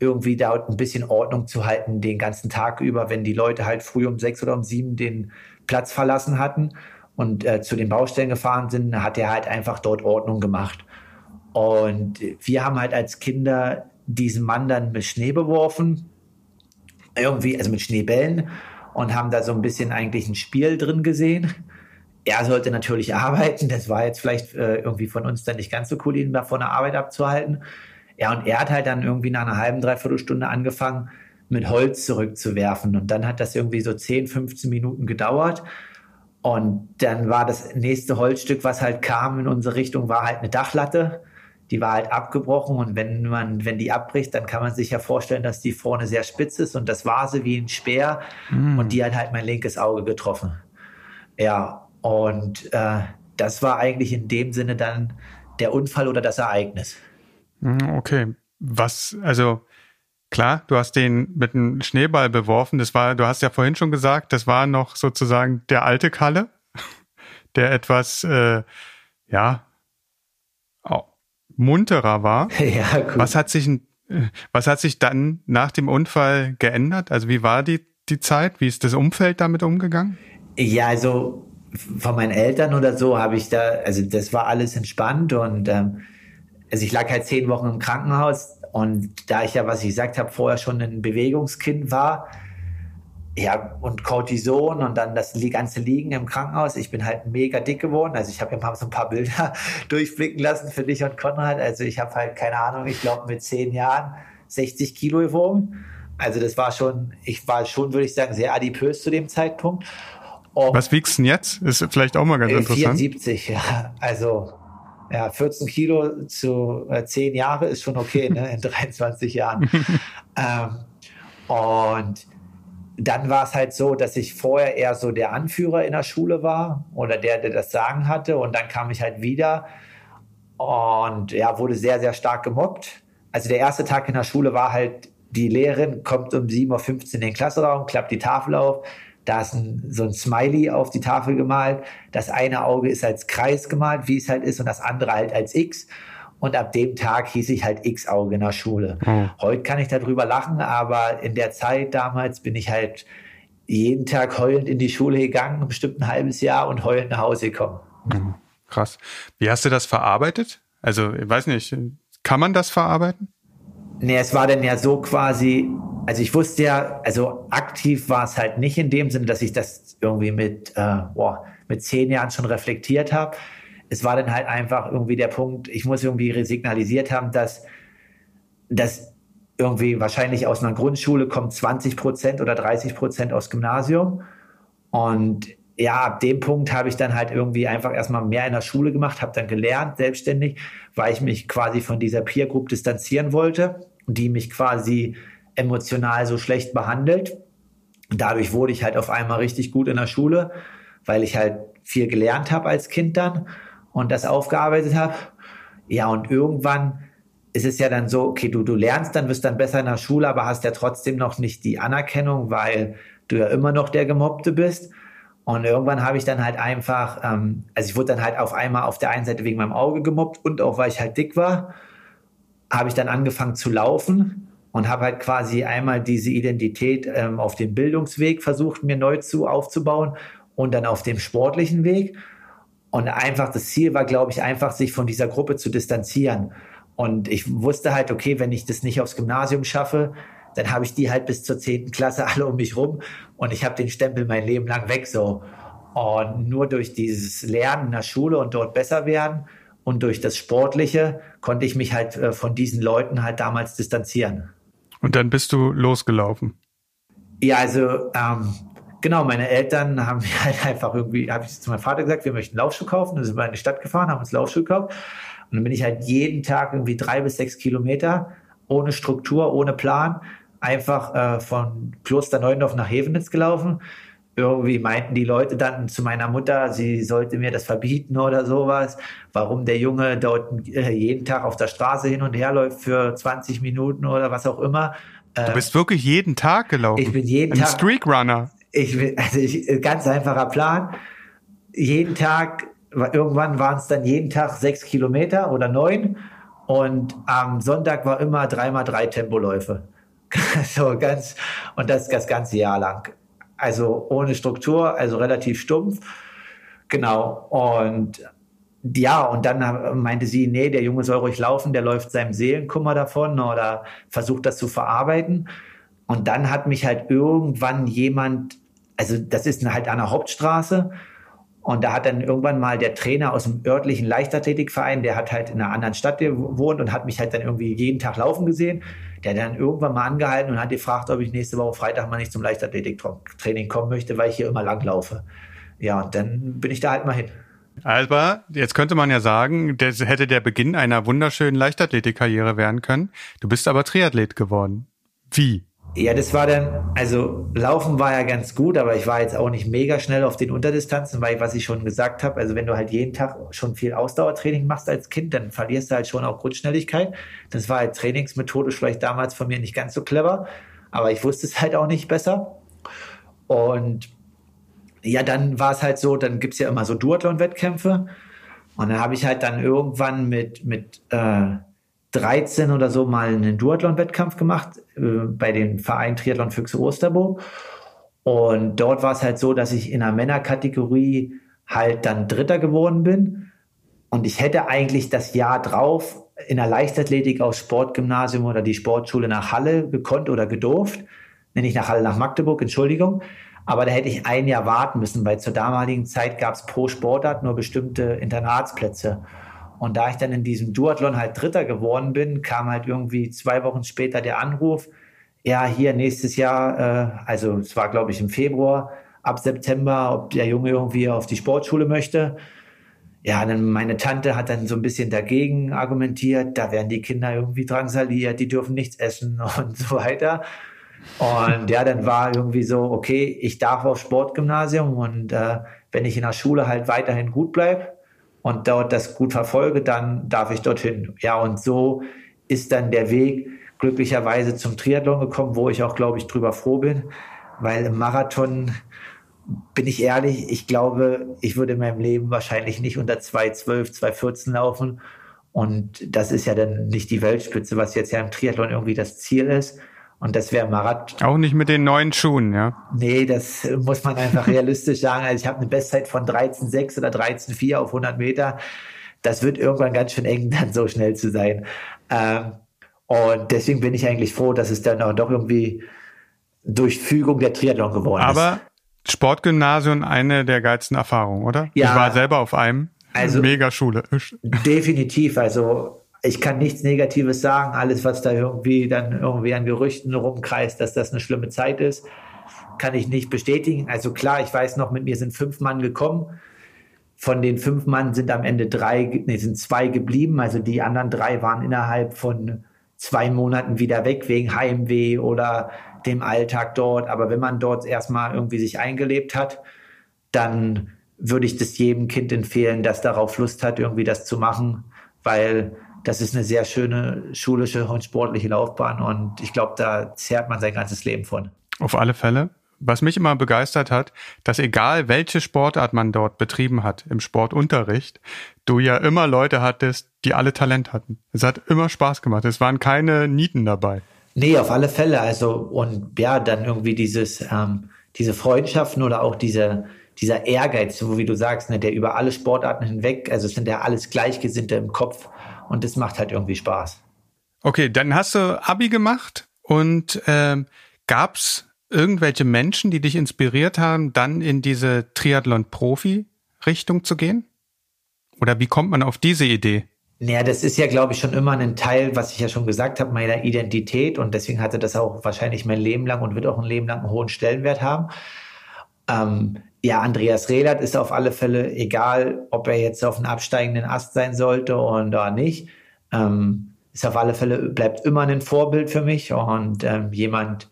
irgendwie da ein bisschen Ordnung zu halten den ganzen Tag über, wenn die Leute halt früh um sechs oder um sieben den Platz verlassen hatten und äh, zu den Baustellen gefahren sind, hat er halt einfach dort Ordnung gemacht. Und wir haben halt als Kinder diesen Mann dann mit Schnee beworfen, irgendwie, also mit Schneebällen und haben da so ein bisschen eigentlich ein Spiel drin gesehen. Er sollte natürlich arbeiten, das war jetzt vielleicht äh, irgendwie von uns dann nicht ganz so cool, ihn da von der Arbeit abzuhalten. Ja, und er hat halt dann irgendwie nach einer halben, dreiviertel Stunde angefangen, mit Holz zurückzuwerfen. Und dann hat das irgendwie so 10, 15 Minuten gedauert. Und dann war das nächste Holzstück, was halt kam in unsere Richtung, war halt eine Dachlatte die war halt abgebrochen und wenn man, wenn die abbricht, dann kann man sich ja vorstellen, dass die vorne sehr spitz ist und das war sie wie ein Speer mm. und die hat halt mein linkes Auge getroffen. Ja, und äh, das war eigentlich in dem Sinne dann der Unfall oder das Ereignis. Mm, okay. Was, also klar, du hast den mit einem Schneeball beworfen. Das war, du hast ja vorhin schon gesagt, das war noch sozusagen der alte Kalle, der etwas, äh, ja, munterer war. Ja, gut. Was hat sich, was hat sich dann nach dem Unfall geändert? Also wie war die, die Zeit? Wie ist das Umfeld damit umgegangen? Ja, also von meinen Eltern oder so habe ich da, also das war alles entspannt und ähm, also ich lag halt zehn Wochen im Krankenhaus und da ich ja, was ich gesagt habe, vorher schon ein Bewegungskind war, ja, und Cortison und dann das ganze Liegen im Krankenhaus. Ich bin halt mega dick geworden. Also ich habe mal so ein paar Bilder durchblicken lassen für dich und Konrad. Also ich habe halt, keine Ahnung, ich glaube mit zehn Jahren 60 Kilo gewogen. Also das war schon, ich war schon, würde ich sagen, sehr adipös zu dem Zeitpunkt. Und Was wiegst du denn jetzt? Ist vielleicht auch mal ganz interessant. 74, ja. Also ja, 14 Kilo zu äh, 10 Jahre ist schon okay, ne, in 23 Jahren. ähm, und dann war es halt so, dass ich vorher eher so der Anführer in der Schule war oder der, der das Sagen hatte. Und dann kam ich halt wieder und ja, wurde sehr, sehr stark gemobbt. Also der erste Tag in der Schule war halt, die Lehrerin kommt um 7.15 Uhr in den Klassenraum, klappt die Tafel auf. Da ist ein, so ein Smiley auf die Tafel gemalt. Das eine Auge ist als Kreis gemalt, wie es halt ist, und das andere halt als X. Und ab dem Tag hieß ich halt X-Auge in der Schule. Mhm. Heute kann ich darüber lachen, aber in der Zeit damals bin ich halt jeden Tag heulend in die Schule gegangen, bestimmt ein halbes Jahr und heulend nach Hause gekommen. Mhm. Krass. Wie hast du das verarbeitet? Also, ich weiß nicht, kann man das verarbeiten? Nee, es war dann ja so quasi, also ich wusste ja, also aktiv war es halt nicht in dem Sinne, dass ich das irgendwie mit, äh, boah, mit zehn Jahren schon reflektiert habe es war dann halt einfach irgendwie der Punkt, ich muss irgendwie signalisiert haben, dass, dass irgendwie wahrscheinlich aus einer Grundschule kommt 20 Prozent oder 30 Prozent aus Gymnasium. Und ja, ab dem Punkt habe ich dann halt irgendwie einfach erstmal mehr in der Schule gemacht, habe dann gelernt, selbstständig, weil ich mich quasi von dieser Peer Group distanzieren wollte, die mich quasi emotional so schlecht behandelt. Dadurch wurde ich halt auf einmal richtig gut in der Schule, weil ich halt viel gelernt habe als Kind dann und das aufgearbeitet habe. Ja, und irgendwann ist es ja dann so, okay, du, du lernst dann, wirst dann besser in der Schule, aber hast ja trotzdem noch nicht die Anerkennung, weil du ja immer noch der Gemobbte bist. Und irgendwann habe ich dann halt einfach, ähm, also ich wurde dann halt auf einmal auf der einen Seite wegen meinem Auge gemobbt und auch weil ich halt dick war, habe ich dann angefangen zu laufen und habe halt quasi einmal diese Identität ähm, auf dem Bildungsweg versucht, mir neu zu aufzubauen und dann auf dem sportlichen Weg. Und einfach das Ziel war, glaube ich, einfach sich von dieser Gruppe zu distanzieren. Und ich wusste halt, okay, wenn ich das nicht aufs Gymnasium schaffe, dann habe ich die halt bis zur zehnten Klasse alle um mich rum und ich habe den Stempel mein Leben lang weg so. Und nur durch dieses Lernen in der Schule und dort besser werden und durch das Sportliche konnte ich mich halt äh, von diesen Leuten halt damals distanzieren. Und dann bist du losgelaufen? Ja, also ähm, Genau, meine Eltern haben mir halt einfach irgendwie, habe ich zu meinem Vater gesagt, wir möchten Laufschuh kaufen. Dann sind wir in die Stadt gefahren, haben uns Laufschuh gekauft. Und dann bin ich halt jeden Tag irgendwie drei bis sechs Kilometer ohne Struktur, ohne Plan, einfach äh, von Kloster Neuendorf nach Hevenitz gelaufen. Irgendwie meinten die Leute dann zu meiner Mutter, sie sollte mir das verbieten oder sowas. Warum der Junge dort äh, jeden Tag auf der Straße hin und her läuft für 20 Minuten oder was auch immer. Du bist wirklich jeden Tag gelaufen. Ich bin jeden Ein Tag. Streak Ich, also ich, ganz einfacher Plan. Jeden Tag, irgendwann waren es dann jeden Tag sechs Kilometer oder neun. Und am Sonntag war immer dreimal drei Tempoläufe. so ganz, und das das ganze Jahr lang. Also ohne Struktur, also relativ stumpf. Genau. Und ja, und dann meinte sie, nee, der Junge soll ruhig laufen, der läuft seinem Seelenkummer davon oder versucht das zu verarbeiten. Und dann hat mich halt irgendwann jemand, also das ist halt an der Hauptstraße, und da hat dann irgendwann mal der Trainer aus dem örtlichen Leichtathletikverein, der hat halt in einer anderen Stadt gewohnt und hat mich halt dann irgendwie jeden Tag laufen gesehen. Der dann irgendwann mal angehalten und hat gefragt, ob ich nächste Woche Freitag mal nicht zum Leichtathletiktraining kommen möchte, weil ich hier immer lang laufe. Ja, und dann bin ich da halt mal hin. Aber jetzt könnte man ja sagen, das hätte der Beginn einer wunderschönen Leichtathletikkarriere werden können. Du bist aber Triathlet geworden. Wie? Ja, das war dann, also Laufen war ja ganz gut, aber ich war jetzt auch nicht mega schnell auf den Unterdistanzen, weil was ich schon gesagt habe, also wenn du halt jeden Tag schon viel Ausdauertraining machst als Kind, dann verlierst du halt schon auch Grundschnelligkeit. Das war halt trainingsmethodisch vielleicht damals von mir nicht ganz so clever, aber ich wusste es halt auch nicht besser. Und ja, dann war es halt so, dann gibt's ja immer so Duathlon-Wettkämpfe und dann habe ich halt dann irgendwann mit, mit äh, 13 oder so mal einen Duathlon-Wettkampf gemacht äh, bei dem Verein Triathlon Füchse Osterbo. Und dort war es halt so, dass ich in der Männerkategorie halt dann Dritter geworden bin. Und ich hätte eigentlich das Jahr drauf in der Leichtathletik aufs Sportgymnasium oder die Sportschule nach Halle gekonnt oder gedurft. Nenne ich nach Halle, nach Magdeburg, Entschuldigung. Aber da hätte ich ein Jahr warten müssen, weil zur damaligen Zeit gab es pro Sportart nur bestimmte Internatsplätze. Und da ich dann in diesem Duathlon halt Dritter geworden bin, kam halt irgendwie zwei Wochen später der Anruf, ja, hier nächstes Jahr, äh, also es war glaube ich im Februar, ab September, ob der Junge irgendwie auf die Sportschule möchte. Ja, dann meine Tante hat dann so ein bisschen dagegen argumentiert, da werden die Kinder irgendwie drangsaliert, die dürfen nichts essen und so weiter. Und ja, dann war irgendwie so, okay, ich darf aufs Sportgymnasium und äh, wenn ich in der Schule halt weiterhin gut bleibe, und dort das gut verfolge, dann darf ich dorthin. Ja, und so ist dann der Weg glücklicherweise zum Triathlon gekommen, wo ich auch, glaube ich, drüber froh bin, weil im Marathon bin ich ehrlich, ich glaube, ich würde in meinem Leben wahrscheinlich nicht unter 2,12, 2,14 laufen. Und das ist ja dann nicht die Weltspitze, was jetzt ja im Triathlon irgendwie das Ziel ist. Und das wäre Marathon. Auch nicht mit den neuen Schuhen, ja? Nee, das muss man einfach realistisch sagen. Also ich habe eine Bestzeit von 13,6 oder 13,4 auf 100 Meter. Das wird irgendwann ganz schön eng, dann so schnell zu sein. Ähm, und deswegen bin ich eigentlich froh, dass es dann auch doch irgendwie durch Fügung der Triathlon geworden ist. Aber Sportgymnasium eine der geilsten Erfahrungen, oder? Ja, ich war selber auf einem. Also Mega Schule. Definitiv. Also ich kann nichts Negatives sagen. Alles, was da irgendwie dann irgendwie an Gerüchten rumkreist, dass das eine schlimme Zeit ist, kann ich nicht bestätigen. Also klar, ich weiß noch, mit mir sind fünf Mann gekommen. Von den fünf Mann sind am Ende drei, nee, sind zwei geblieben. Also die anderen drei waren innerhalb von zwei Monaten wieder weg wegen Heimweh oder dem Alltag dort. Aber wenn man dort erstmal irgendwie sich eingelebt hat, dann würde ich das jedem Kind empfehlen, das darauf Lust hat, irgendwie das zu machen, weil das ist eine sehr schöne schulische und sportliche Laufbahn und ich glaube, da zehrt man sein ganzes Leben von. Auf alle Fälle. Was mich immer begeistert hat, dass egal welche Sportart man dort betrieben hat im Sportunterricht, du ja immer Leute hattest, die alle Talent hatten. Es hat immer Spaß gemacht. Es waren keine Nieten dabei. Nee, auf alle Fälle. Also, und ja, dann irgendwie dieses, ähm, diese Freundschaften oder auch diese, dieser Ehrgeiz, so wie du sagst, ne, der über alle Sportarten hinweg, also es sind ja alles Gleichgesinnte im Kopf und das macht halt irgendwie Spaß. Okay, dann hast du Abi gemacht und ähm, gab's irgendwelche Menschen, die dich inspiriert haben, dann in diese Triathlon-Profi-Richtung zu gehen? Oder wie kommt man auf diese Idee? Naja, das ist ja, glaube ich, schon immer ein Teil, was ich ja schon gesagt habe, meiner Identität. Und deswegen hatte das auch wahrscheinlich mein Leben lang und wird auch ein Leben lang einen hohen Stellenwert haben. Ähm, ja, Andreas Rehlert ist auf alle Fälle, egal ob er jetzt auf einem absteigenden Ast sein sollte oder nicht, ähm, ist auf alle Fälle, bleibt immer ein Vorbild für mich und ähm, jemand,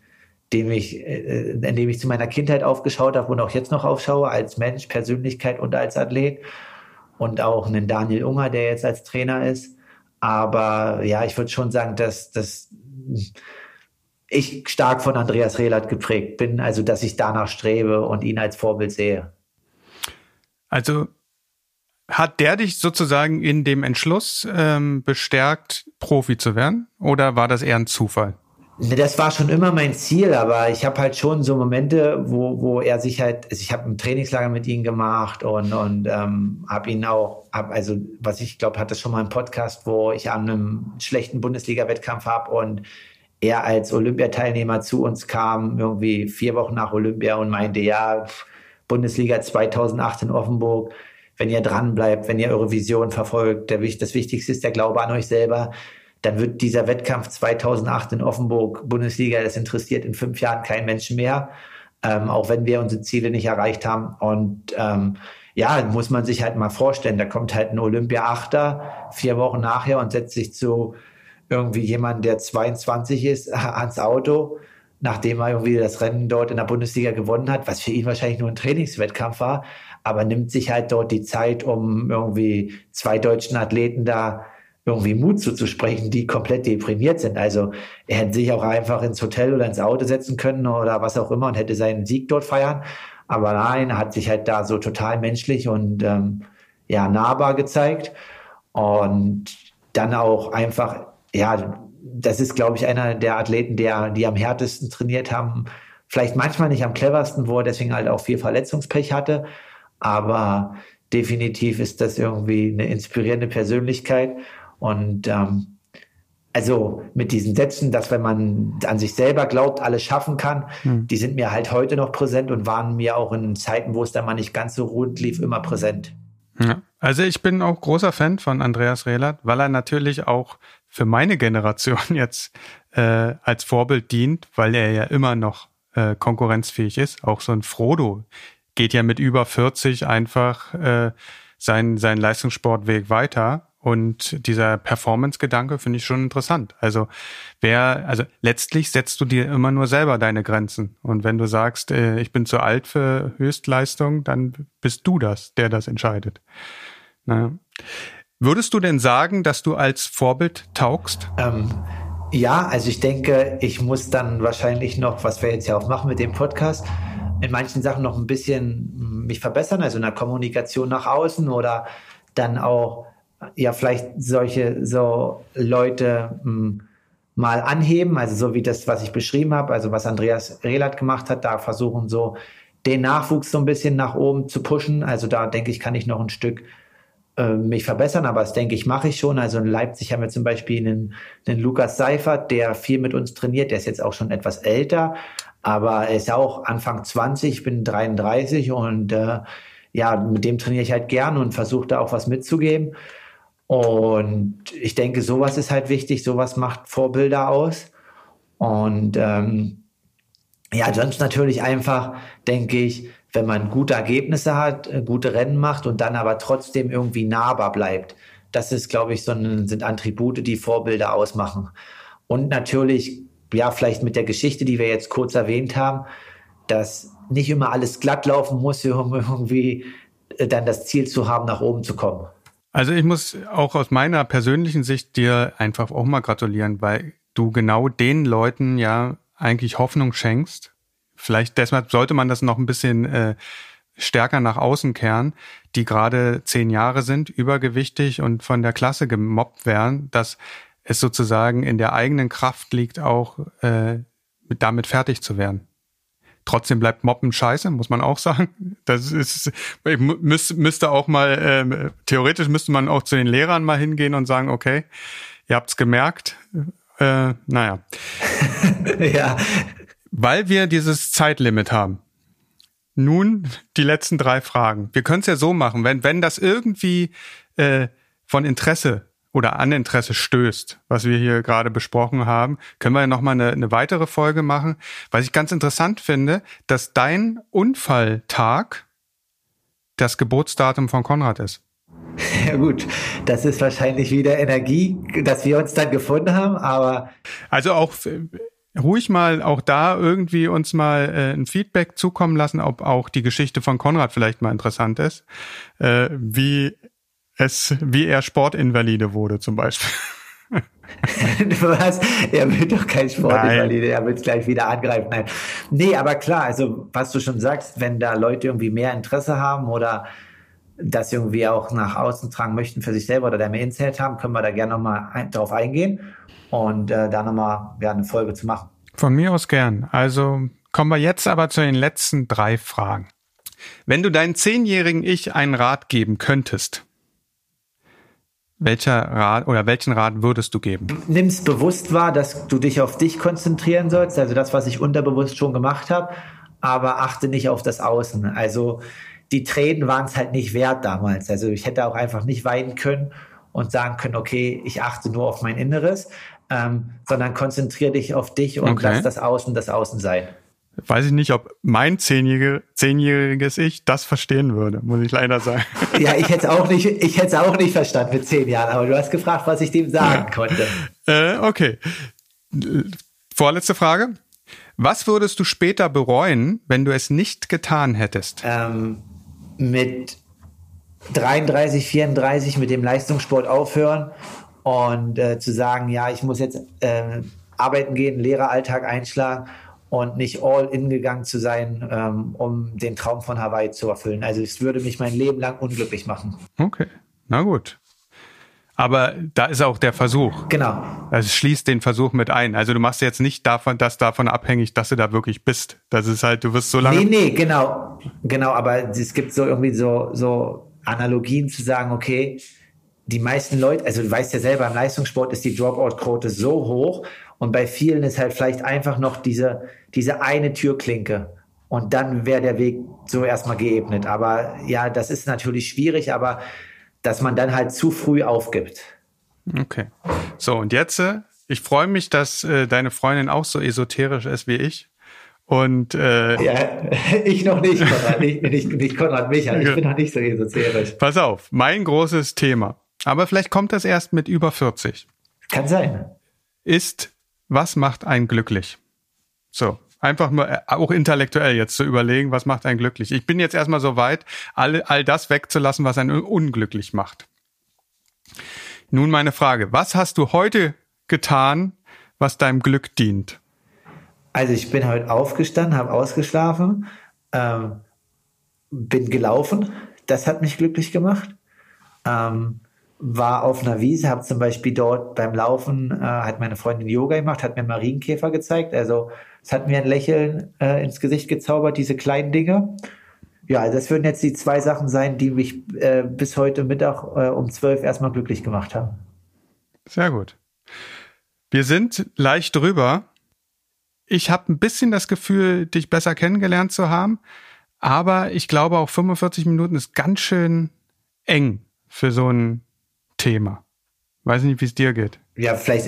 dem ich, äh, in dem ich zu meiner Kindheit aufgeschaut habe und auch jetzt noch aufschaue, als Mensch, Persönlichkeit und als Athlet. Und auch einen Daniel Unger, der jetzt als Trainer ist. Aber ja, ich würde schon sagen, dass, dass ich stark von Andreas Rehlert geprägt bin, also dass ich danach strebe und ihn als Vorbild sehe. Also hat der dich sozusagen in dem Entschluss ähm, bestärkt, Profi zu werden? Oder war das eher ein Zufall? Ne, das war schon immer mein Ziel, aber ich habe halt schon so Momente, wo, wo er sich halt, also ich habe ein Trainingslager mit ihm gemacht und, und ähm, habe ihn auch, hab, also was ich glaube, hatte schon mal einen Podcast, wo ich an einem schlechten Bundesliga-Wettkampf habe und er als Olympiateilnehmer zu uns kam, irgendwie vier Wochen nach Olympia und meinte, ja, Bundesliga 2008 in Offenburg, wenn ihr dran bleibt, wenn ihr eure Vision verfolgt, der, das Wichtigste ist der Glaube an euch selber dann wird dieser Wettkampf 2008 in Offenburg, Bundesliga, das interessiert in fünf Jahren keinen Menschen mehr, ähm, auch wenn wir unsere Ziele nicht erreicht haben. Und ähm, ja, muss man sich halt mal vorstellen, da kommt halt ein Olympia-Achter vier Wochen nachher und setzt sich zu irgendwie jemand, der 22 ist, ans Auto, nachdem er irgendwie das Rennen dort in der Bundesliga gewonnen hat, was für ihn wahrscheinlich nur ein Trainingswettkampf war, aber nimmt sich halt dort die Zeit, um irgendwie zwei deutschen Athleten da irgendwie Mut zuzusprechen, die komplett deprimiert sind. Also er hätte sich auch einfach ins Hotel oder ins Auto setzen können oder was auch immer und hätte seinen Sieg dort feiern. Aber nein, hat sich halt da so total menschlich und ähm, ja nahbar gezeigt und dann auch einfach ja, das ist glaube ich einer der Athleten, der die am härtesten trainiert haben. Vielleicht manchmal nicht am cleversten, wo er deswegen halt auch viel Verletzungspech hatte, aber definitiv ist das irgendwie eine inspirierende Persönlichkeit und ähm, also mit diesen Sätzen, dass wenn man an sich selber glaubt, alles schaffen kann, hm. die sind mir halt heute noch präsent und waren mir auch in Zeiten, wo es dann mal nicht ganz so rund lief, immer präsent. Ja. Also ich bin auch großer Fan von Andreas Rehlert, weil er natürlich auch für meine Generation jetzt äh, als Vorbild dient, weil er ja immer noch äh, konkurrenzfähig ist. Auch so ein Frodo geht ja mit über 40 einfach äh, seinen, seinen Leistungssportweg weiter und dieser Performance-Gedanke finde ich schon interessant. Also wer, also letztlich setzt du dir immer nur selber deine Grenzen. Und wenn du sagst, äh, ich bin zu alt für Höchstleistung, dann bist du das, der das entscheidet. Na. Würdest du denn sagen, dass du als Vorbild taugst? Ähm, ja, also ich denke, ich muss dann wahrscheinlich noch, was wir jetzt ja auch machen mit dem Podcast, in manchen Sachen noch ein bisschen mich verbessern, also in der Kommunikation nach außen oder dann auch ja vielleicht solche so Leute hm, mal anheben, also so wie das, was ich beschrieben habe, also was Andreas Rehlert gemacht hat, da versuchen so den Nachwuchs so ein bisschen nach oben zu pushen. Also da denke ich, kann ich noch ein Stück äh, mich verbessern, aber das denke ich, mache ich schon. Also in Leipzig haben wir zum Beispiel einen, einen Lukas Seifert, der viel mit uns trainiert, der ist jetzt auch schon etwas älter, aber er ist auch Anfang 20, ich bin 33 und äh, ja, mit dem trainiere ich halt gern und versuche da auch was mitzugeben. Und ich denke, sowas ist halt wichtig, sowas macht Vorbilder aus. Und ähm, ja, sonst natürlich einfach, denke ich, wenn man gute Ergebnisse hat, äh, gute Rennen macht und dann aber trotzdem irgendwie nahbar bleibt. Das ist, glaube ich, so ein, sind Attribute, die Vorbilder ausmachen. Und natürlich, ja, vielleicht mit der Geschichte, die wir jetzt kurz erwähnt haben, dass nicht immer alles glatt laufen muss, um irgendwie äh, dann das Ziel zu haben, nach oben zu kommen. Also ich muss auch aus meiner persönlichen Sicht dir einfach auch mal gratulieren, weil du genau den Leuten ja eigentlich Hoffnung schenkst. Vielleicht deshalb sollte man das noch ein bisschen äh, stärker nach außen kehren, die gerade zehn Jahre sind, übergewichtig und von der Klasse gemobbt werden, dass es sozusagen in der eigenen Kraft liegt, auch äh, damit fertig zu werden. Trotzdem bleibt Moppen scheiße, muss man auch sagen. Das ist, ich müsste auch mal, ähm, theoretisch müsste man auch zu den Lehrern mal hingehen und sagen, okay, ihr habt's gemerkt. Äh, naja. ja. Weil wir dieses Zeitlimit haben. Nun die letzten drei Fragen. Wir können es ja so machen, wenn, wenn das irgendwie äh, von Interesse oder an Interesse stößt, was wir hier gerade besprochen haben, können wir ja nochmal eine, eine weitere Folge machen. Was ich ganz interessant finde, dass dein Unfalltag das Geburtsdatum von Konrad ist. Ja gut, das ist wahrscheinlich wieder Energie, dass wir uns dann gefunden haben, aber. Also auch ruhig mal auch da irgendwie uns mal äh, ein Feedback zukommen lassen, ob auch die Geschichte von Konrad vielleicht mal interessant ist. Äh, wie es, wie er Sportinvalide wurde zum Beispiel. Was? Er will doch kein Sportinvalide, er will es gleich wieder angreifen. Nein. Nee, aber klar, also was du schon sagst, wenn da Leute irgendwie mehr Interesse haben oder das irgendwie auch nach außen tragen möchten für sich selber oder der mehr Insight haben, können wir da gerne nochmal ein, drauf eingehen und äh, da nochmal ja, eine Folge zu machen. Von mir aus gern. Also kommen wir jetzt aber zu den letzten drei Fragen. Wenn du deinen zehnjährigen Ich einen Rat geben könntest, welcher Rat oder welchen Rat würdest du geben? Nimm's bewusst wahr, dass du dich auf dich konzentrieren sollst, also das, was ich unterbewusst schon gemacht habe, aber achte nicht auf das Außen. Also die Tränen waren es halt nicht wert damals. Also ich hätte auch einfach nicht weinen können und sagen können, okay, ich achte nur auf mein Inneres, ähm, sondern konzentriere dich auf dich und okay. lass das Außen das Außen sein weiß ich nicht, ob mein zehnjährige, zehnjähriges Ich das verstehen würde, muss ich leider sagen. Ja, ich hätte es auch nicht, ich hätte es auch nicht verstanden mit zehn Jahren, aber du hast gefragt, was ich dem sagen ja. konnte. Äh, okay. Vorletzte Frage. Was würdest du später bereuen, wenn du es nicht getan hättest? Ähm, mit 33, 34 mit dem Leistungssport aufhören und äh, zu sagen, ja, ich muss jetzt äh, arbeiten gehen, Lehreralltag einschlagen und nicht all in gegangen zu sein, ähm, um den Traum von Hawaii zu erfüllen. Also es würde mich mein Leben lang unglücklich machen. Okay, na gut. Aber da ist auch der Versuch. Genau. Also es schließt den Versuch mit ein. Also du machst jetzt nicht davon, das davon abhängig, dass du da wirklich bist. Das ist halt, du wirst so lange. Nee, nee, genau. Genau, aber es gibt so irgendwie so, so Analogien zu sagen, okay, die meisten Leute, also du weißt ja selber, im Leistungssport ist die Dropout-Quote so hoch und bei vielen ist halt vielleicht einfach noch diese, diese eine Türklinke. Und dann wäre der Weg so erstmal geebnet. Aber ja, das ist natürlich schwierig, aber dass man dann halt zu früh aufgibt. Okay. So, und jetzt, äh, ich freue mich, dass äh, deine Freundin auch so esoterisch ist wie ich. Und äh, ja, ich noch nicht, Konrad, nicht, nicht, nicht Konrad Michael, ich bin noch nicht so esoterisch. Pass auf, mein großes Thema, aber vielleicht kommt das erst mit über 40. Kann sein. Ist was macht einen glücklich? So, einfach nur äh, auch intellektuell jetzt zu überlegen, was macht einen glücklich. Ich bin jetzt erstmal so weit, all, all das wegzulassen, was einen unglücklich macht. Nun meine Frage, was hast du heute getan, was deinem Glück dient? Also ich bin heute aufgestanden, habe ausgeschlafen, ähm, bin gelaufen. Das hat mich glücklich gemacht. Ähm, war auf einer Wiese, habe zum Beispiel dort beim Laufen, äh, hat meine Freundin Yoga gemacht, hat mir Marienkäfer gezeigt. Also es hat mir ein Lächeln äh, ins Gesicht gezaubert, diese kleinen Dinge. Ja, das würden jetzt die zwei Sachen sein, die mich äh, bis heute Mittag äh, um zwölf erstmal glücklich gemacht haben. Sehr gut. Wir sind leicht drüber. Ich habe ein bisschen das Gefühl, dich besser kennengelernt zu haben, aber ich glaube auch 45 Minuten ist ganz schön eng für so ein Thema. Weiß nicht, wie es dir geht. Ja, vielleicht,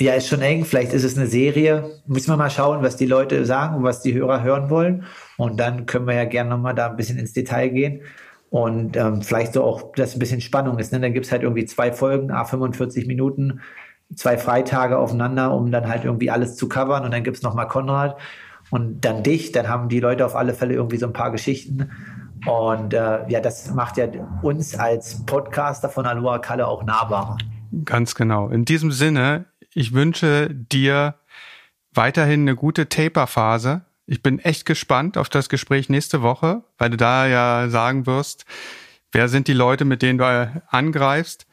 ja, ist schon eng. Vielleicht ist es eine Serie. Müssen wir mal schauen, was die Leute sagen und was die Hörer hören wollen. Und dann können wir ja gerne nochmal da ein bisschen ins Detail gehen. Und ähm, vielleicht so auch, dass ein bisschen Spannung ist. Ne? Dann gibt es halt irgendwie zwei Folgen, a 45 Minuten, zwei Freitage aufeinander, um dann halt irgendwie alles zu covern. Und dann gibt es nochmal Konrad und dann dich. Dann haben die Leute auf alle Fälle irgendwie so ein paar Geschichten. Und äh, ja, das macht ja uns als Podcaster von Aloha Kalle auch nahbarer. Ganz genau. In diesem Sinne, ich wünsche dir weiterhin eine gute Taper-Phase. Ich bin echt gespannt auf das Gespräch nächste Woche, weil du da ja sagen wirst, wer sind die Leute, mit denen du angreifst,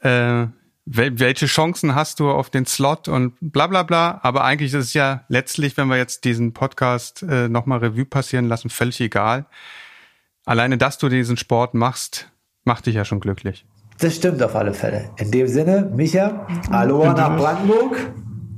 äh, welche Chancen hast du auf den Slot und bla bla bla. Aber eigentlich ist es ja letztlich, wenn wir jetzt diesen Podcast äh, nochmal Revue passieren lassen, völlig egal alleine, dass du diesen Sport machst, macht dich ja schon glücklich. Das stimmt auf alle Fälle. In dem Sinne, Micha, Aloha nach Brandenburg.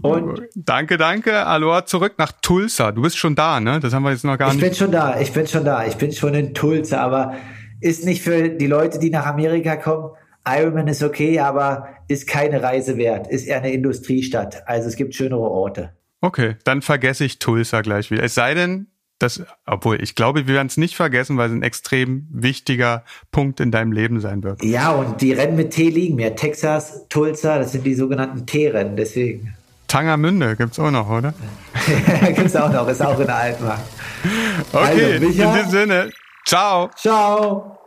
Und danke, danke. Aloha zurück nach Tulsa. Du bist schon da, ne? Das haben wir jetzt noch gar ich nicht. Ich bin schon da. Ich bin schon da. Ich bin schon in Tulsa. Aber ist nicht für die Leute, die nach Amerika kommen. Ironman ist okay, aber ist keine Reise wert. Ist eher eine Industriestadt. Also es gibt schönere Orte. Okay, dann vergesse ich Tulsa gleich wieder. Es sei denn, das, obwohl ich glaube, wir werden es nicht vergessen, weil es ein extrem wichtiger Punkt in deinem Leben sein wird. Ja, und die Rennen mit T liegen mir. Texas, Tulsa, das sind die sogenannten T-Rennen, deswegen. Tangermünde gibt's auch noch, oder? gibt's auch noch, ist auch in der Altmark. Okay, also, in diesem Sinne, ciao. Ciao.